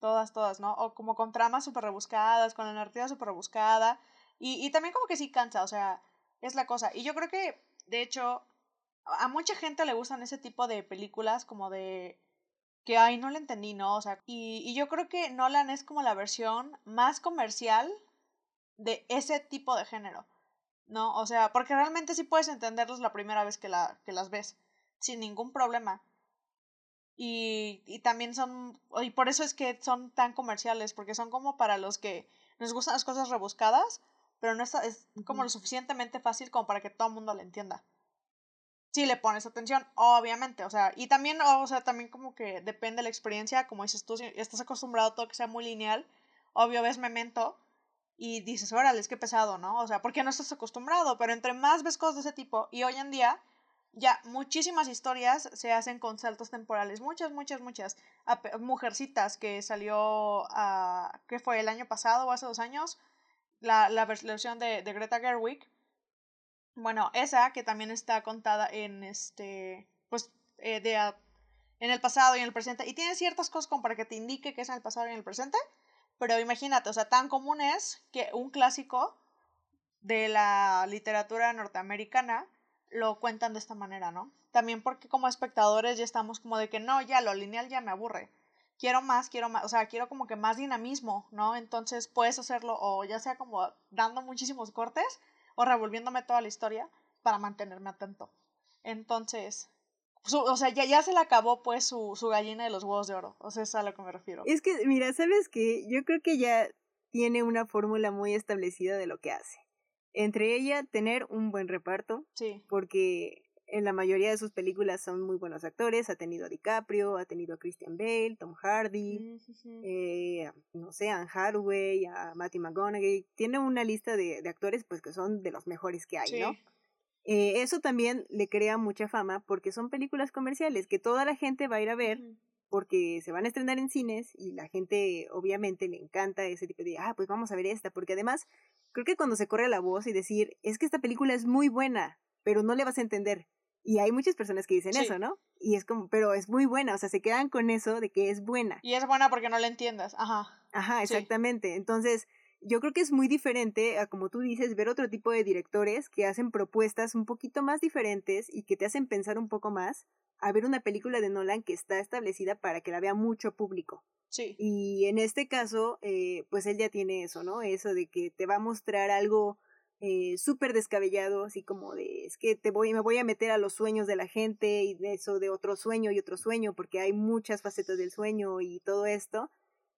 Todas, todas, ¿no? O como con tramas súper rebuscadas, con la narrativa súper rebuscada. Y, y también como que sí cansa, o sea, es la cosa. Y yo creo que, de hecho, a mucha gente le gustan ese tipo de películas como de que, ay, no le entendí, ¿no? O sea, y, y yo creo que Nolan es como la versión más comercial de ese tipo de género, ¿no? O sea, porque realmente sí puedes entenderlos la primera vez que, la, que las ves, sin ningún problema. Y, y también son, y por eso es que son tan comerciales, porque son como para los que nos gustan las cosas rebuscadas, pero no es, es como lo suficientemente fácil como para que todo el mundo lo entienda. Si le pones atención, obviamente, o sea, y también, o sea, también como que depende de la experiencia, como dices tú, si estás acostumbrado a todo que sea muy lineal, obvio ves Memento y dices, órale, es que pesado, ¿no? O sea, porque no estás acostumbrado, pero entre más ves cosas de ese tipo, y hoy en día, ya muchísimas historias se hacen con saltos temporales, muchas, muchas, muchas. Mujercitas que salió, a, ¿qué fue? El año pasado o hace dos años, la, la versión de, de Greta Gerwig. Bueno, esa que también está contada en este, pues, eh, de, en el pasado y en el presente. Y tiene ciertas cosas como para que te indique que es en el pasado y en el presente. Pero imagínate, o sea, tan común es que un clásico de la literatura norteamericana lo cuentan de esta manera, ¿no? También porque como espectadores ya estamos como de que no, ya lo lineal ya me aburre. Quiero más, quiero más, o sea, quiero como que más dinamismo, ¿no? Entonces puedes hacerlo o ya sea como dando muchísimos cortes o revolviéndome toda la historia para mantenerme atento. Entonces, o sea, ya, ya se le acabó pues su, su gallina de los huevos de oro. O sea, es a lo que me refiero. Es que, mira, ¿sabes qué? Yo creo que ya tiene una fórmula muy establecida de lo que hace. Entre ella, tener un buen reparto. Sí. Porque en la mayoría de sus películas son muy buenos actores. Ha tenido a DiCaprio, ha tenido a Christian Bale, Tom Hardy, mm, eh, no sé, a Anne Hathaway, a Matthew McConaughey. Tiene una lista de, de, actores pues que son de los mejores que hay, ¿no? Eh, eso también le crea mucha fama porque son películas comerciales que toda la gente va a ir a ver porque se van a estrenar en cines y la gente obviamente le encanta ese tipo de, ah, pues vamos a ver esta, porque además creo que cuando se corre la voz y decir, es que esta película es muy buena, pero no le vas a entender. Y hay muchas personas que dicen eso, ¿no? Y es como, pero es muy buena, o sea, se quedan con eso de que es buena. Y es buena porque no la entiendas, ajá. Ajá, exactamente. Entonces, yo creo que es muy diferente a, como tú dices, ver otro tipo de directores que hacen propuestas un poquito más diferentes y que te hacen pensar un poco más a ver una película de Nolan que está establecida para que la vea mucho público. Sí. Y en este caso, eh, pues él ya tiene eso, ¿no? Eso de que te va a mostrar algo eh, súper descabellado, así como de, es que te voy, me voy a meter a los sueños de la gente y de eso de otro sueño y otro sueño, porque hay muchas facetas del sueño y todo esto.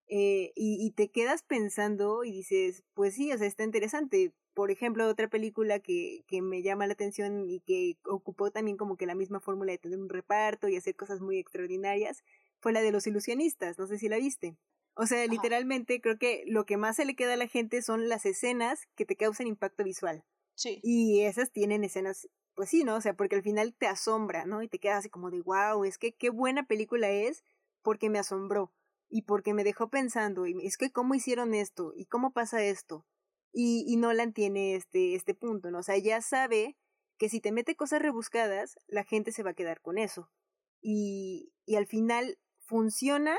Eh, y, y, te quedas pensando y dices, pues sí, o sea, está interesante. Por ejemplo, otra película que, que me llama la atención y que ocupó también como que la misma fórmula de tener un reparto y hacer cosas muy extraordinarias fue la de los ilusionistas, no sé si la viste. O sea, literalmente creo que lo que más se le queda a la gente son las escenas que te causan impacto visual. Sí. Y esas tienen escenas, pues sí, ¿no? O sea, porque al final te asombra, ¿no? Y te quedas así como de, wow, es que qué buena película es porque me asombró y porque me dejó pensando, y es que cómo hicieron esto y cómo pasa esto. Y, y Nolan tiene este, este punto, ¿no? O sea, ya sabe que si te mete cosas rebuscadas, la gente se va a quedar con eso. Y, y al final funciona,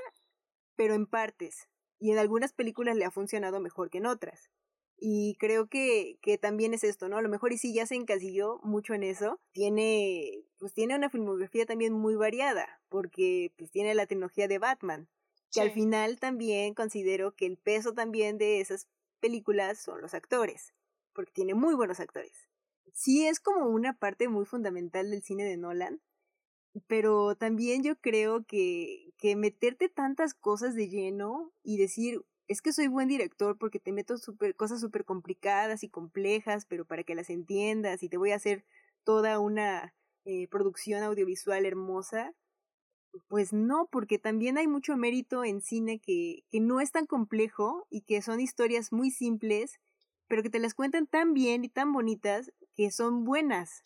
pero en partes. Y en algunas películas le ha funcionado mejor que en otras. Y creo que, que también es esto, ¿no? A lo mejor y si ya se encasilló mucho en eso, tiene, pues tiene una filmografía también muy variada, porque pues tiene la tecnología de Batman, Que al final también considero que el peso también de esas películas son los actores, porque tiene muy buenos actores. Sí es como una parte muy fundamental del cine de Nolan, pero también yo creo que, que meterte tantas cosas de lleno y decir, es que soy buen director porque te meto super, cosas súper complicadas y complejas, pero para que las entiendas y te voy a hacer toda una eh, producción audiovisual hermosa. Pues no, porque también hay mucho mérito en cine que, que no es tan complejo y que son historias muy simples, pero que te las cuentan tan bien y tan bonitas que son buenas.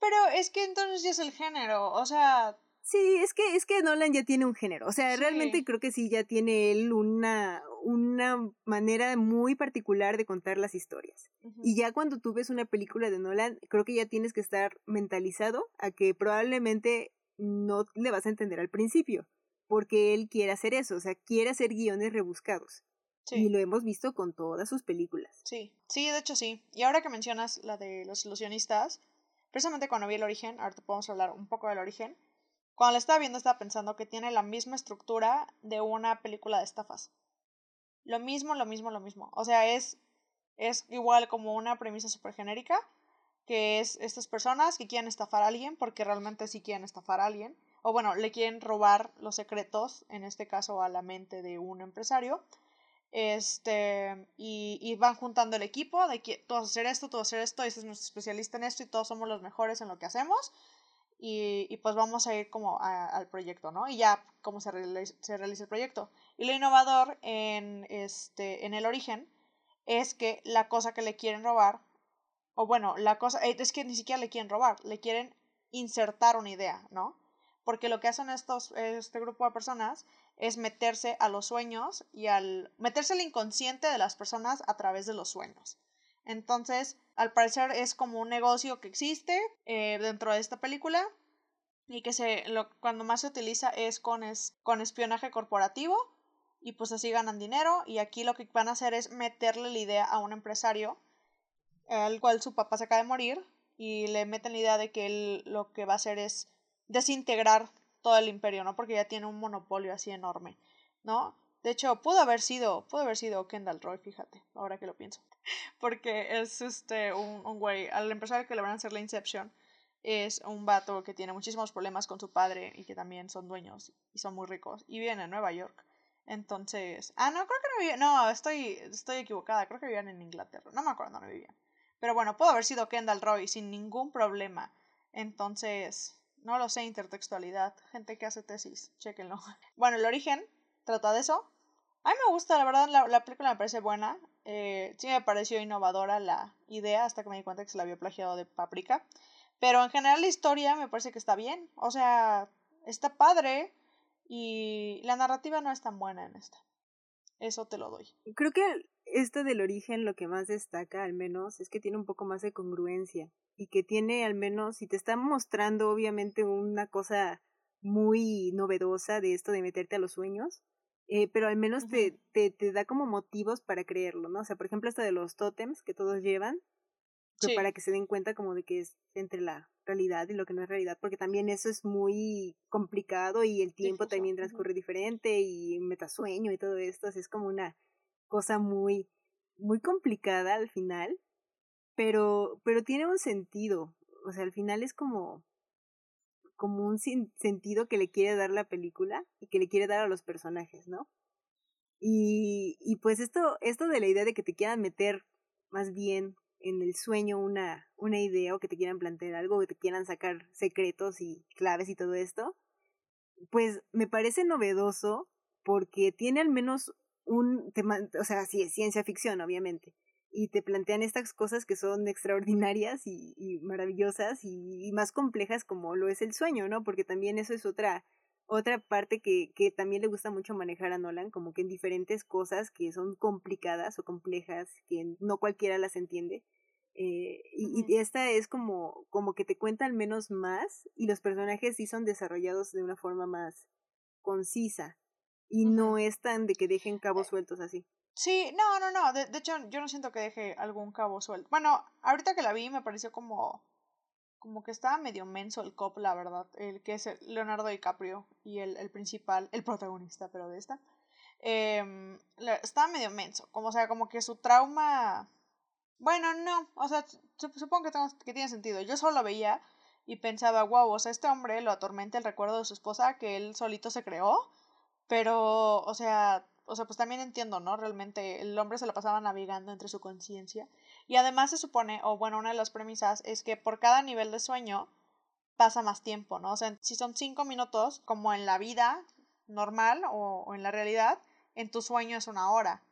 Pero es que entonces ya es el género, o sea... Sí, es que, es que Nolan ya tiene un género, o sea, realmente creo que sí ya tiene él una, una manera muy particular de contar las historias. Y ya cuando tú ves una película de Nolan, creo que ya tienes que estar mentalizado a que probablemente no le vas a entender al principio, porque él quiere hacer eso, o sea, quiere hacer guiones rebuscados. Y lo hemos visto con todas sus películas. Sí, sí, de hecho sí. Y ahora que mencionas la de los ilusionistas, precisamente cuando vi el origen, ahorita podemos hablar un poco del origen, cuando la estaba viendo estaba pensando que tiene la misma estructura de una película de estafas. Lo mismo, lo mismo, lo mismo. O sea, es, es igual como una premisa súper genérica, que es estas personas que quieren estafar a alguien, porque realmente sí quieren estafar a alguien, o bueno, le quieren robar los secretos, en este caso a la mente de un empresario, este, y, y, van juntando el equipo de que tú vas a hacer esto, tú vas a hacer esto, ese es nuestro especialista en esto y todos somos los mejores en lo que hacemos. Y, y pues vamos a ir como al proyecto, ¿no? Y ya cómo se realiza, se realiza el proyecto. Y lo innovador en, este, en el origen es que la cosa que le quieren robar, o bueno, la cosa, eh, es que ni siquiera le quieren robar, le quieren insertar una idea, ¿no? Porque lo que hacen estos, este grupo de personas es meterse a los sueños y al meterse al inconsciente de las personas a través de los sueños. Entonces, al parecer es como un negocio que existe eh, dentro de esta película y que se lo, cuando más se utiliza es con, es con espionaje corporativo y pues así ganan dinero y aquí lo que van a hacer es meterle la idea a un empresario al cual su papá se acaba de morir y le meten la idea de que él lo que va a hacer es desintegrar todo el imperio, ¿no? Porque ya tiene un monopolio así enorme, ¿no? De hecho, pudo haber sido, pudo haber sido Kendall Roy, fíjate, ahora que lo pienso. (laughs) Porque es este un, un güey, al empresario que le van a hacer la Inception, es un vato que tiene muchísimos problemas con su padre y que también son dueños y son muy ricos y viven en Nueva York. Entonces, ah, no, creo que no vivían, no, estoy, estoy equivocada, creo que vivían en Inglaterra, no me acuerdo dónde vivían. Pero bueno, pudo haber sido Kendall Roy sin ningún problema. Entonces, no lo sé, intertextualidad. Gente que hace tesis, chequenlo. (laughs) Bueno, el origen trata de eso. A mí me gusta, la verdad, la, la película me parece buena. Eh, sí me pareció innovadora la idea hasta que me di cuenta que se la había plagiado de Paprika. Pero en general la historia me parece que está bien. O sea, está padre. Y la narrativa no es tan buena en esta. Eso te lo doy. Creo que esto del origen lo que más destaca, al menos, es que tiene un poco más de congruencia y que tiene al menos, si te está mostrando obviamente una cosa muy novedosa de esto de meterte a los sueños, eh, pero al menos te, te, te, da como motivos para creerlo, ¿no? O sea, por ejemplo, esto de los tótems que todos llevan, sí. para que se den cuenta como de que es entre la realidad y lo que no es realidad, porque también eso es muy complicado y el tiempo Difuso. también transcurre diferente y metasueño y todo esto, así es como una cosa muy, muy complicada al final, pero, pero tiene un sentido, o sea, al final es como, como un sentido que le quiere dar la película y que le quiere dar a los personajes, ¿no? Y, y pues esto, esto de la idea de que te quieran meter más bien en el sueño una, una idea o que te quieran plantear algo, que te quieran sacar secretos y claves y todo esto, pues me parece novedoso porque tiene al menos un tema, o sea, sí es ciencia ficción, obviamente, y te plantean estas cosas que son extraordinarias y, y maravillosas y, y, más complejas como lo es el sueño, ¿no? Porque también eso es otra otra parte que, que también le gusta mucho manejar a Nolan, como que en diferentes cosas que son complicadas o complejas, que no cualquiera las entiende. Eh, y, y, esta es como, como que te cuenta al menos más y los personajes sí son desarrollados de una forma más concisa y uh -huh. no es tan de que dejen cabos sueltos así. Sí, no, no, no. De, de, hecho, yo no siento que deje algún cabo suelto. Bueno, ahorita que la vi me pareció como. Como que estaba medio menso el cop, la verdad. El que es Leonardo DiCaprio y el, el principal, el protagonista, pero de esta. em, estaba medio menso, como o sea, como que su trauma, bueno, no, o sea, supongo que, que tiene sentido, yo solo lo veía y pensaba, wow, o sea, este hombre lo atormenta el recuerdo de su esposa que él solito se creó, pero, o sea, o sea, pues también entiendo, ¿no? Realmente el hombre se lo pasaba navegando entre su conciencia. Y además se supone, o bueno, una de las premisas es que por cada nivel de sueño pasa más tiempo, ¿no? O sea, si son cinco minutos, como en la vida normal o, en la realidad, en tu sueño es una hora.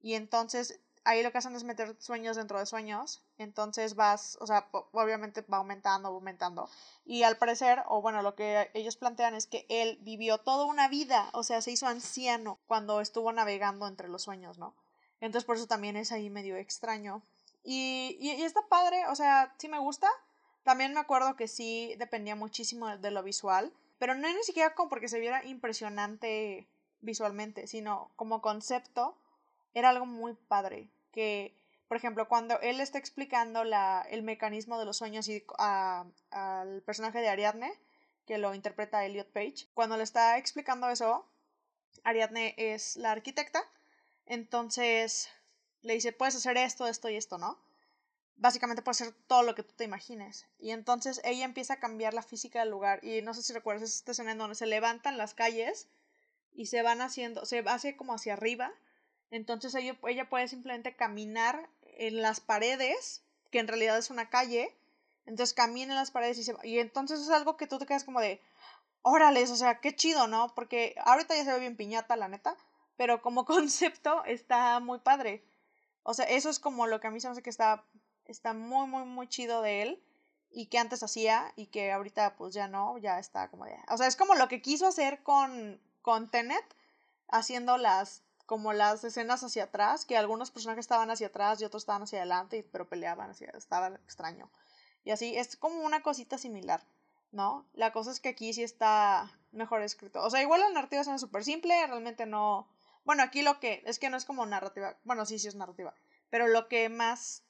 Y entonces ahí lo que hacen es meter sueños dentro de sueños, entonces vas, o sea, obviamente va aumentando, aumentando. Y al parecer, o bueno, lo que ellos plantean es que él vivió toda una vida, o sea, se hizo anciano cuando estuvo navegando entre los sueños, ¿no? Entonces por eso también es ahí medio extraño. Y, y, y está padre, o sea, sí me gusta, también me acuerdo que sí dependía muchísimo de lo visual, pero no ni siquiera como porque se viera impresionante visualmente, sino como concepto era algo muy padre. Que, por ejemplo, cuando él está explicando la, el mecanismo de los sueños y, al personaje de Ariadne, que lo interpreta Elliot Page, cuando le está explicando eso, Ariadne es la arquitecta, entonces le dice, puedes hacer esto, esto y esto, ¿no? básicamente puede ser todo lo que tú te imagines. Y entonces ella empieza a cambiar la física del lugar. Y no sé si recuerdas esta escena en donde se levantan las calles y se van haciendo, se hace como hacia arriba. Entonces ella, ella puede simplemente caminar en las paredes, que en realidad es una calle. Entonces camina en las paredes y se Y entonces es algo que tú te quedas como de, órales, o sea, qué chido, ¿no? Porque ahorita ya se ve bien piñata, la neta. Pero como (laughs) concepto está muy padre. O sea, eso es como lo que a mí se me hace que está está muy, muy, muy chido de él y que antes hacía y que ahorita pues ya no, ya está como de... O sea, es como lo que quiso hacer con, con Tenet, haciendo las como las escenas hacia atrás, que algunos personajes estaban hacia atrás y otros estaban hacia adelante, pero peleaban, hacia, estaba extraño. Y así, es como una cosita similar, ¿no? La cosa es que aquí sí está mejor escrito. O sea, igual la narrativa es súper simple, realmente no... Bueno, aquí lo que es que no es como narrativa, bueno, sí, sí es narrativa, pero lo que más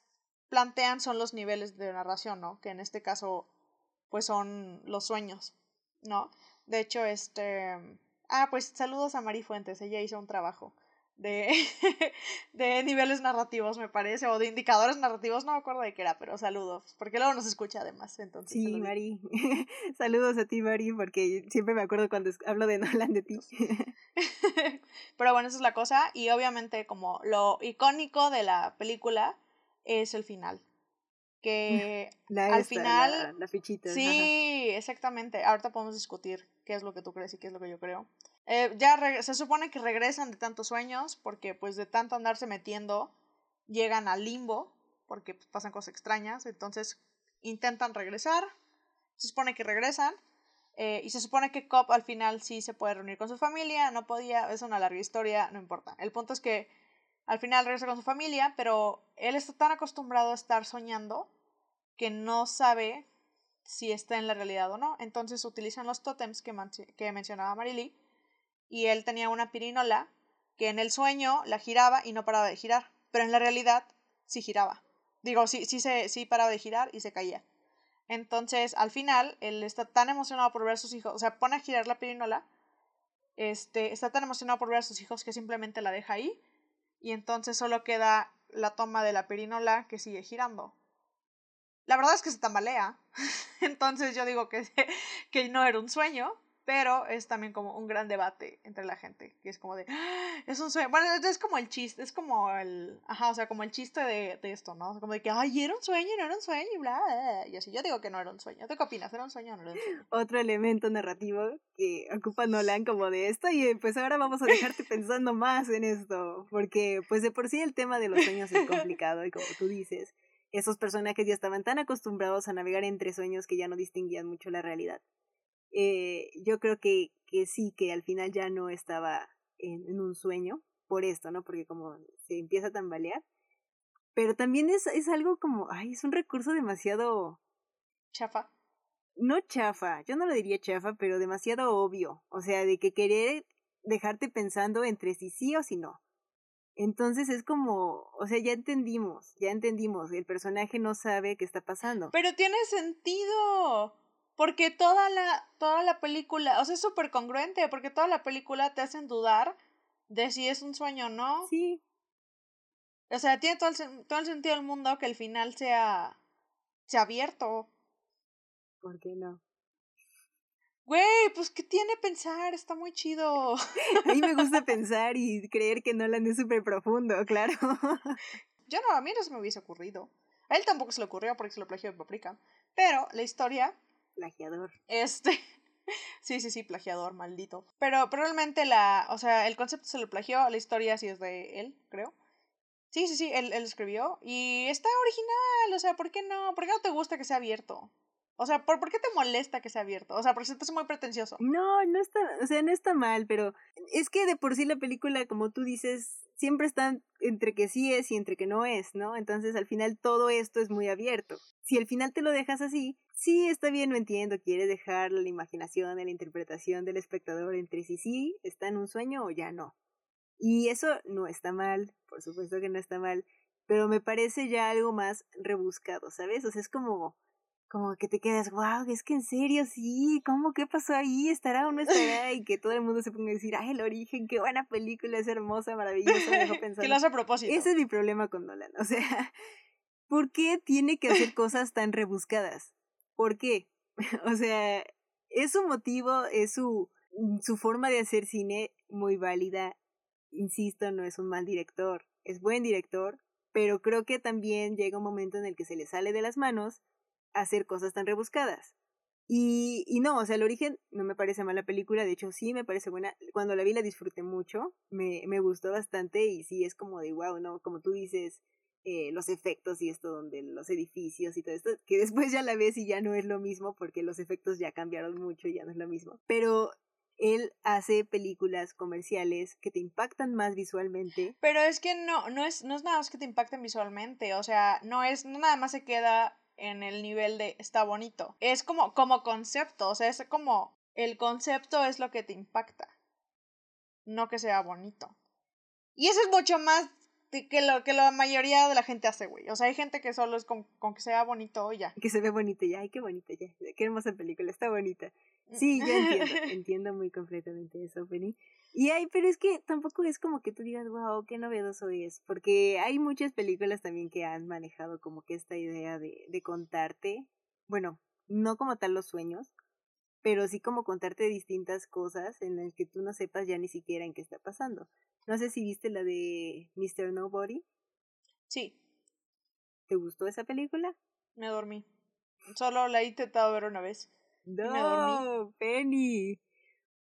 plantean son los niveles de narración, ¿no? Que en este caso, pues son los sueños, ¿no? De hecho, este... Ah, pues saludos a Mari Fuentes, ella hizo un trabajo de, (laughs) de niveles narrativos, me parece, o de indicadores narrativos, no me acuerdo de qué era, pero saludos, porque luego nos escucha además, entonces. Sí, Mari, (laughs) saludos a ti, Mari, porque siempre me acuerdo cuando hablo de Nolan de ti. (laughs) pero bueno, esa es la cosa, y obviamente como lo icónico de la película es el final. Que (laughs) al final... La, fichita. Sí, exactamente. Ahorita podemos discutir qué es lo que tú crees y qué es lo que yo creo. Eh, ya se supone que regresan de tantos sueños porque pues de tanto andarse metiendo llegan al limbo porque pues, pasan cosas extrañas. Entonces intentan regresar. Se supone que regresan. Eh, y se supone que Cobb al final sí se puede reunir con su familia, no podía, es una larga historia, no importa. El punto es que al final regresa con su familia, pero él está tan acostumbrado a estar soñando que no sabe si está en la realidad o no. Entonces utilizan los tótems que, que mencionaba Marily y él tenía una pirinola que en el sueño la giraba y no paraba de girar, pero en la realidad sí giraba. Digo, sí, sí, se, sí paraba de girar y se caía. Entonces, al final, él está tan emocionado por ver a sus hijos, o sea, pone a girar la pirinola, este, está tan emocionado por ver a sus hijos que simplemente la deja ahí y entonces solo queda la toma de la perinola que sigue girando. La verdad es que se tambalea, (laughs) entonces yo digo que, (laughs) que no era un sueño, pero es también como un gran debate entre la gente, que es como de, ah, es un sueño, bueno, es como el chiste, es como el, ajá, o sea, como el chiste de, de esto, ¿no? Como de que, ay, era un sueño, no era un sueño, y bla, bla, y así, yo digo que no era un sueño, ¿tú qué opinas? ¿Era un sueño o no era un sueño? Otro elemento narrativo que ocupa Nolan como de esto, y pues ahora vamos a dejarte (laughs) pensando más en esto, porque pues de por sí el tema de los sueños es complicado, y como tú dices, esos personajes ya estaban tan acostumbrados a navegar entre sueños que ya no distinguían mucho la realidad eh, yo creo que, que sí, que al final ya no estaba en, en, un sueño por esto, ¿no? Porque como se empieza a tambalear. Pero también es, es algo como, ay, es un recurso demasiado... Chafa. No chafa, yo no lo diría chafa, pero demasiado obvio. O sea, de que querer dejarte pensando entre si sí o si no. Entonces es como, o sea, ya entendimos, ya entendimos, el personaje no sabe qué está pasando. Pero tiene sentido. Porque toda la, toda la película, o sea, es súper congruente, porque toda la película te hacen dudar de si es un sueño o no. Sí. O sea, tiene todo el, todo el sentido del mundo que el final sea, sea abierto. ¿Por qué no? Güey, pues ¿qué tiene pensar? Está muy chido. (laughs) A mí me gusta pensar y creer que Nolan es súper profundo, claro. (laughs) Yo no, a mí no se me hubiese ocurrido. A él tampoco se le ocurrió porque se lo plagió de Paprika. Pero la historia. Plagiador. Este. (laughs) sí, sí, sí, plagiador, maldito. Pero probablemente la. O sea, el concepto se lo plagió, la historia sí es de él, creo. Sí, sí, sí, él, él escribió. Y está original, o sea, ¿por qué no? ¿Por qué no te gusta que sea abierto? O sea, ¿por, ¿por qué te molesta que sea abierto? O sea, porque se te hace muy pretencioso. No, no está, o sea, no está mal, pero es que de por sí la película, como tú dices, siempre está entre que sí es y entre que no es, ¿no? Entonces al final todo esto es muy abierto. Si al final te lo dejas así, sí está bien, lo entiendo, quieres dejar la imaginación, la interpretación del espectador entre si sí está en un sueño o ya no. Y eso no está mal, por supuesto que no está mal, pero me parece ya algo más rebuscado, ¿sabes? O sea, es como como que te quedas, wow, es que en serio, sí, ¿cómo qué pasó ahí? ¿Estará o no estará? Y que todo el mundo se ponga a decir, ay, el origen, qué buena película, es hermosa, maravillosa, me dejó pensando. (laughs) que lo hace a propósito. Ese es mi problema con Nolan, o sea, (laughs) ¿por qué tiene que hacer cosas tan rebuscadas? ¿Por qué? (laughs) o sea, es su motivo, es su, su forma de hacer cine muy válida. Insisto, no es un mal director, es buen director, pero creo que también llega un momento en el que se le sale de las manos hacer cosas tan rebuscadas. Y, y no, o sea, el origen no me parece mala película, de hecho sí me parece buena. Cuando la vi la disfruté mucho, me, me gustó bastante y sí es como de wow, ¿no? Como tú dices, eh, los efectos y esto donde los edificios y todo esto, que (laughs) después ya la ves y ya no es lo mismo porque los efectos ya cambiaron mucho y ya no es lo mismo. Pero él hace películas comerciales que te impactan más visualmente. Pero es que no, no es, no es nada más que te impacten visualmente, o sea, no es, no nada más se queda en el nivel de está bonito. Es como, como concepto, o sea, es como el concepto es lo que te impacta, no que sea bonito. Y eso es mucho más que lo que la mayoría de la gente hace, güey. O sea, hay gente que solo es con, con que sea bonito ya. Que se ve bonito ya, ay, qué bonito ya. Qué hermosa película, está bonita. Sí, yo (laughs) entiendo, entiendo muy completamente eso, Penny. Y hay, pero es que tampoco es como que tú digas, wow, qué novedoso es, porque hay muchas películas también que han manejado como que esta idea de, de contarte, bueno, no como tal los sueños, pero sí como contarte distintas cosas en las que tú no sepas ya ni siquiera en qué está pasando. No sé si viste la de Mr. Nobody. Sí. ¿Te gustó esa película? Me dormí. Solo la he intentado ver una vez. No, Penny.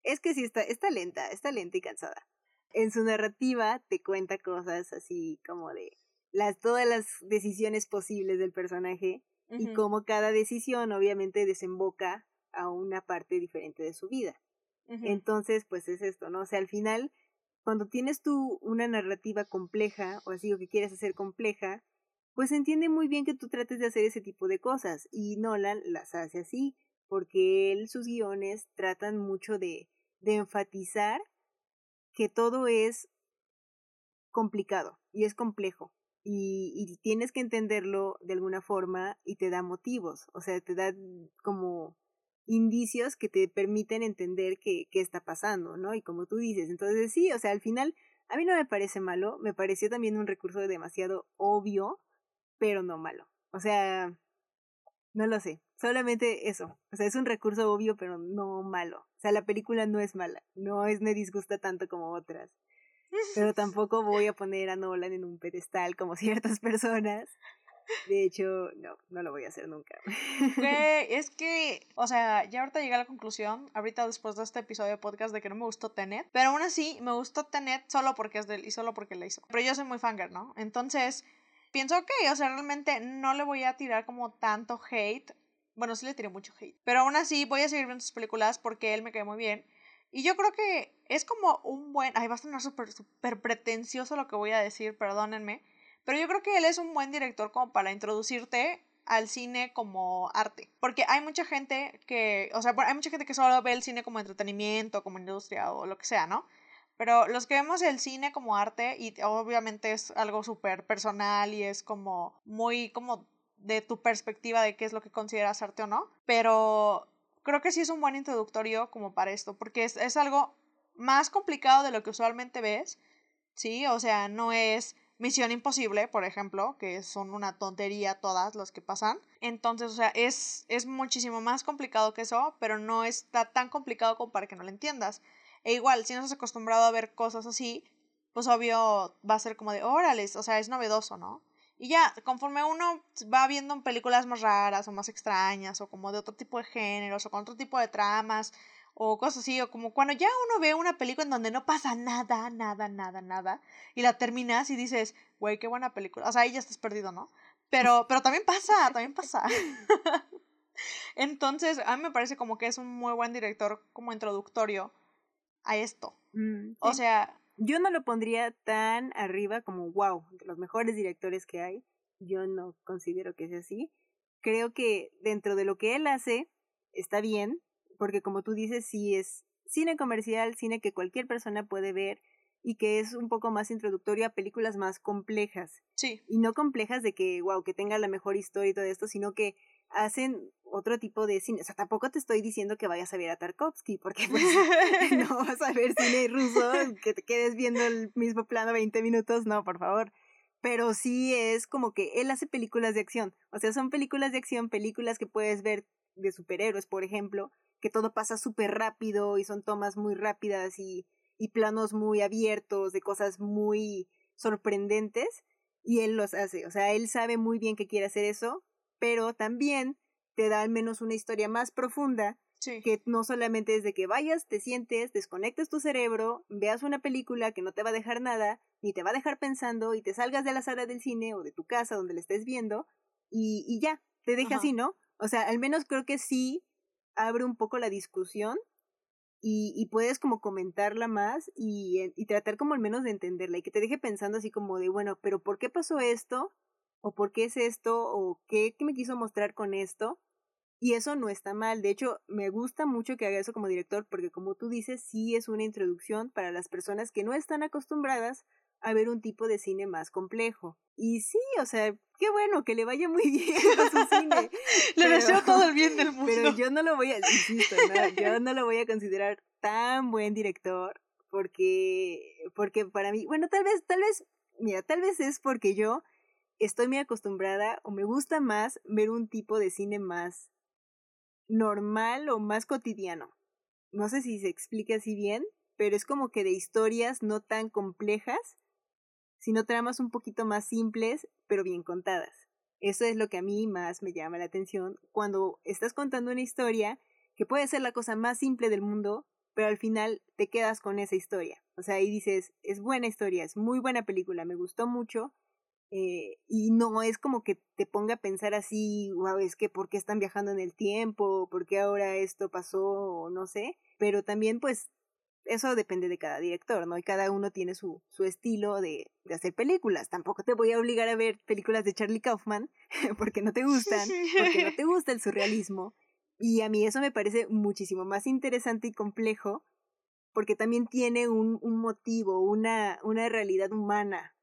Es que sí está, está lenta, está lenta y cansada. En su narrativa te cuenta cosas así como de las todas las decisiones posibles del personaje y cómo cada decisión obviamente desemboca a una parte diferente de su vida. Entonces, pues es esto, ¿no? O sea, al final, cuando tienes tú una narrativa compleja, o así, o que quieres hacer compleja, pues entiende muy bien que tú trates de hacer ese tipo de cosas, y Nolan las hace así, porque él, sus guiones tratan mucho de, de enfatizar que todo es complicado y es complejo. Y, y, tienes que entenderlo de alguna forma y te da motivos, o sea, te da como indicios que te permiten entender qué, qué está pasando, ¿no? Y como tú dices, entonces sí, o sea, al final a mí no me parece malo, me pareció también un recurso demasiado obvio, pero no malo. O sea, no lo sé, solamente eso. O sea, es un recurso obvio, pero no malo. O sea, la película no es mala, no es me disgusta tanto como otras. Pero (laughs) tampoco voy a poner a Nolan en un pedestal como (laughs) ciertas personas de hecho, no, no lo voy a hacer nunca. (laughs) es que, o sea, ya ahorita llegué a la conclusión, ahorita después de este episodio de podcast, de que no me gustó Tenet, pero aún así me gustó Tenet solo porque es de él y solo porque la hizo. Pero yo soy muy fanger, ¿no? Entonces, pienso que, o sea, realmente no le voy a tirar como tanto hate. Bueno, sí le tiré mucho hate. Pero aún así voy a seguir viendo sus películas porque él me cae muy bien. Y yo creo que es como un buen... Ay, va a sonar súper, súper pretencioso lo que voy a decir, perdónenme. Pero yo creo que él es un buen director como para introducirte al cine como arte. Porque hay mucha gente que, o sea, hay mucha gente que solo ve el cine como entretenimiento, como industria o lo que sea, ¿no? Pero los que vemos el cine como arte, y obviamente es algo súper personal y es como muy como de tu perspectiva de qué es lo que consideras arte o no. Pero creo que sí es un buen introductorio como para esto, porque es, es algo más complicado de lo que usualmente ves, ¿sí? O sea, no es Misión Imposible, por ejemplo, que son una tontería todas las que pasan. Entonces, o sea, es, es muchísimo más complicado que eso, pero no está tan complicado como para que no lo entiendas. E igual, si no estás acostumbrado a ver cosas así, pues obvio va a ser como de, órale, o sea, es novedoso, ¿no? Y ya, conforme uno va viendo películas más raras o más extrañas, o como de otro tipo de géneros, o con otro tipo de tramas, o cosas así, o como cuando ya uno ve una película en donde no pasa nada, nada, nada, nada, y la terminas y dices, güey, qué buena película. O sea, ahí ya estás perdido, ¿no? Pero, pero también pasa, también pasa. (laughs) Entonces, a mí me parece como que es un muy buen director como introductorio a esto. Mm, o sea... Yo no lo pondría tan arriba como, wow, de los mejores directores que hay. Yo no considero que sea así. Creo que dentro de lo que él hace, está bien, porque como tú dices, sí es cine comercial, cine que cualquier persona puede ver y que es un poco más introductorio a películas más complejas. Sí. Y no complejas de que, wow, que tenga la mejor historia y todo esto, sino que hacen otro tipo de cine. O sea, tampoco te estoy diciendo que vayas a ver a Tarkovsky, porque pues, (laughs) (laughs) no vas a ver cine ruso, que te quedes viendo el mismo plano 20 minutos, no, por favor. Pero sí es como que él hace películas de acción. O sea, son películas de acción, películas que puedes ver de superhéroes, por ejemplo, que todo pasa súper rápido y son tomas muy rápidas y, y planos muy abiertos de cosas muy sorprendentes y él los hace. O sea, él sabe muy bien que quiere hacer eso, pero también te da al menos una historia más profunda que no solamente es de que vayas, te sientes, desconectes tu cerebro, veas una película que no te va a dejar nada, ni te va a dejar pensando y te salgas de la sala del cine o de tu casa donde la estés viendo y, y ya, te deja así, ¿no? O sea, al menos creo que sí abre un poco la discusión y, y puedes como comentarla más y, y tratar como al menos de entenderla y que te deje pensando así como de, bueno, pero ¿por qué pasó esto? ¿O por qué es esto? ¿O qué, qué me quiso mostrar con esto? Y eso no está mal. De hecho, me gusta mucho que haga eso como director porque como tú dices, sí es una introducción para las personas que no están acostumbradas a ver un tipo de cine más complejo. Y sí, o sea, qué bueno, que le vaya muy (laughs) bien a su cine. (laughs) le deseo todo el bien del (laughs) mundo. Pero yo no lo voy a, insisto, yo no lo voy a considerar tan buen director porque, porque para mí, bueno, tal vez, tal vez, mira, tal vez es porque yo estoy muy acostumbrada o me gusta más ver un tipo de cine más normal o más cotidiano. No sé si se explica así bien, pero es como que de historias no tan complejas sino tramas un poquito más simples, pero bien contadas. Eso es lo que a mí más me llama la atención cuando estás contando una historia que puede ser la cosa más simple del mundo, pero al final te quedas con esa historia. O sea, ahí dices, es buena historia, es muy buena película, me gustó mucho, eh, y no es como que te ponga a pensar así, wow, es que por qué están viajando en el tiempo, por qué ahora esto pasó, o no sé, pero también pues eso depende de cada director, ¿no? Y cada uno tiene su, su estilo de, de hacer películas. Tampoco te voy a obligar a ver películas de Charlie Kaufman (laughs) porque no te gustan, porque no (laughs) te gusta el surrealismo. Y a mí eso me parece muchísimo más interesante y complejo porque también tiene un, un motivo, una, una realidad humana,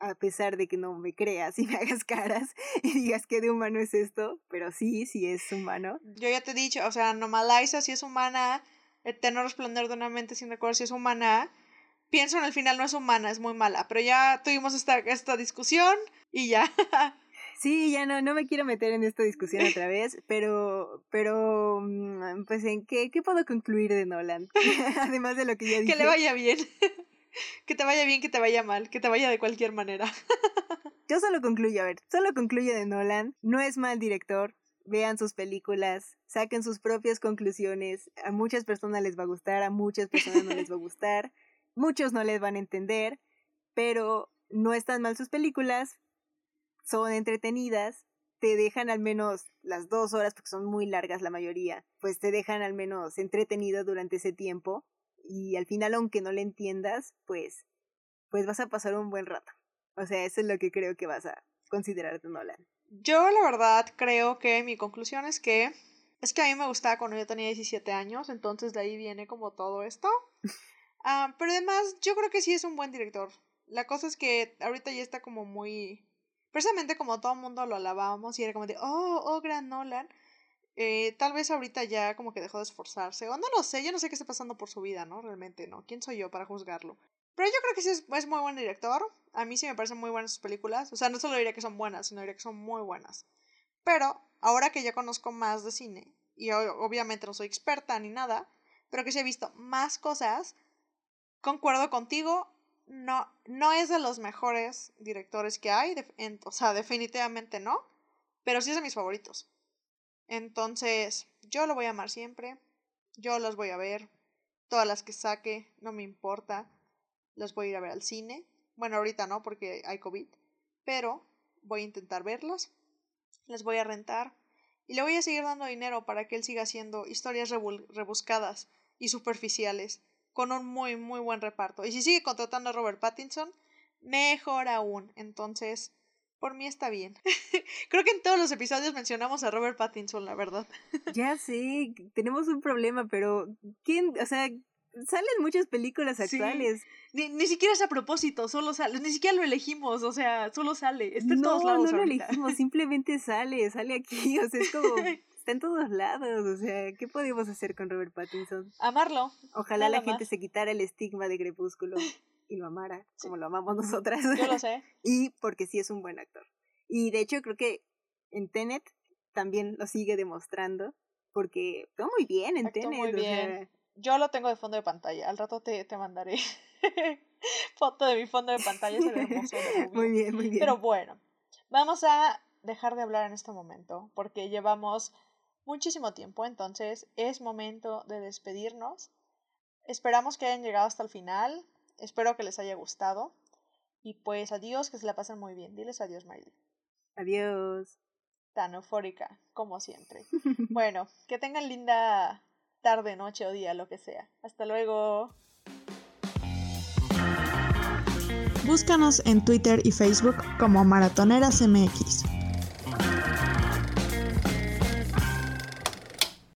a pesar de que no me creas y me hagas caras (laughs) y digas que de humano es esto, pero sí, sí es humano. Yo ya te he dicho, o sea, Normaliza sí es humana, Eterno resplandor de una mente sin recuerdo si es humana. Pienso en el final no es humana, es muy mala. Pero ya tuvimos esta, esta discusión y ya. (laughs) Sí, ya no, no me quiero meter en esta discusión otra vez, pero, pero, mm, pues, ¿en qué, qué puedo concluir de Nolan? (laughs) Además de lo que ya dije. Que le vaya bien. (laughs) que te vaya bien, que te vaya mal, que te vaya de cualquier manera. (laughs) Yo solo concluyo, a ver, solo concluyo de Nolan. No es mal director, vean sus películas, saquen sus propias conclusiones. A muchas personas les va a gustar, a muchas personas no les va a gustar, (laughs) muchos no les van a entender, pero no están mal sus películas, son entretenidas, te dejan al menos las dos horas, porque son muy largas la mayoría, pues te dejan al menos entretenido durante ese tiempo y al final aunque no le entiendas, pues, pues vas a pasar un buen rato. O sea, eso es lo que creo que vas a considerar de Nolan. Yo la verdad creo que mi conclusión es que es que a mí me gustaba cuando yo tenía 17 años, entonces de ahí viene como todo esto. (laughs) Ah, pero además yo creo que sí es un buen director. La cosa es que ahorita ya está como muy... Precisamente como todo el mundo lo alabábamos y era como de, oh, oh, gran Nolan. Eh, tal vez ahorita ya como que dejó de esforzarse, o no lo sé, yo no sé qué está pasando por su vida, ¿no? Realmente, ¿no? ¿Quién soy yo para juzgarlo? Pero yo creo que sí es, muy buen director. A mí sí me parecen muy buenas sus películas. O sea, no solo diría que son buenas, sino diría que son muy buenas. Pero ahora que ya conozco más de cine, y obviamente no soy experta ni nada, pero que sí he visto más cosas, concuerdo contigo, no, no es de los mejores directores que hay, o sea, definitivamente no, pero sí es de mis favoritos. Entonces, yo lo voy a amar siempre, yo los voy a ver, todas las que saque, no me importa, las voy a ir a ver al cine. Bueno, ahorita no porque hay COVID, pero voy a intentar verlas, las voy a rentar y le voy a seguir dando dinero para que él siga haciendo historias rebuscadas y superficiales con un muy, muy buen reparto. Y si sigue contratando a Robert Pattinson, mejor aún. Entonces, por mí está bien. (laughs) Creo que en todos los episodios mencionamos a Robert Pattinson, la verdad. (laughs) ya sé, tenemos un problema, pero ¿quién? O sea, salen muchas películas actuales. Ni, ni siquiera es a propósito, solo sale, ni siquiera lo elegimos, o sea, solo sale. Está en todos lados. No, no lo elegimos, (laughs) simplemente sale, sale aquí, o sea, es como está en todos lados, o sea, ¿qué podemos hacer con Robert Pattinson? Amarlo. Ojalá la gente se quitara el estigma de Crepúsculo y lo amara, como lo amamos nosotras. Yo lo sé. (laughs) y porque sí es un buen actor. Y de hecho creo que en Tenet también lo sigue demostrando, porque todo muy bien en Tenet. Muy bien. Yo lo tengo de fondo de pantalla, al rato te, te mandaré (laughs) foto de mi fondo de pantalla, es hermoso. (laughs) muy bien, muy bien. Pero bueno, vamos a dejar de hablar en este momento, porque llevamos muchísimo tiempo, entonces es momento de despedirnos. Esperamos que hayan llegado hasta el final, espero que les haya gustado y pues adiós, que se la pasen muy bien. Diles adiós, Miley. Adiós. Tan eufórica, como siempre. (laughs) bueno, que tengan linda tarde, noche o día, lo que sea. Hasta luego. Búscanos en Twitter y Facebook como Maratoneras MX.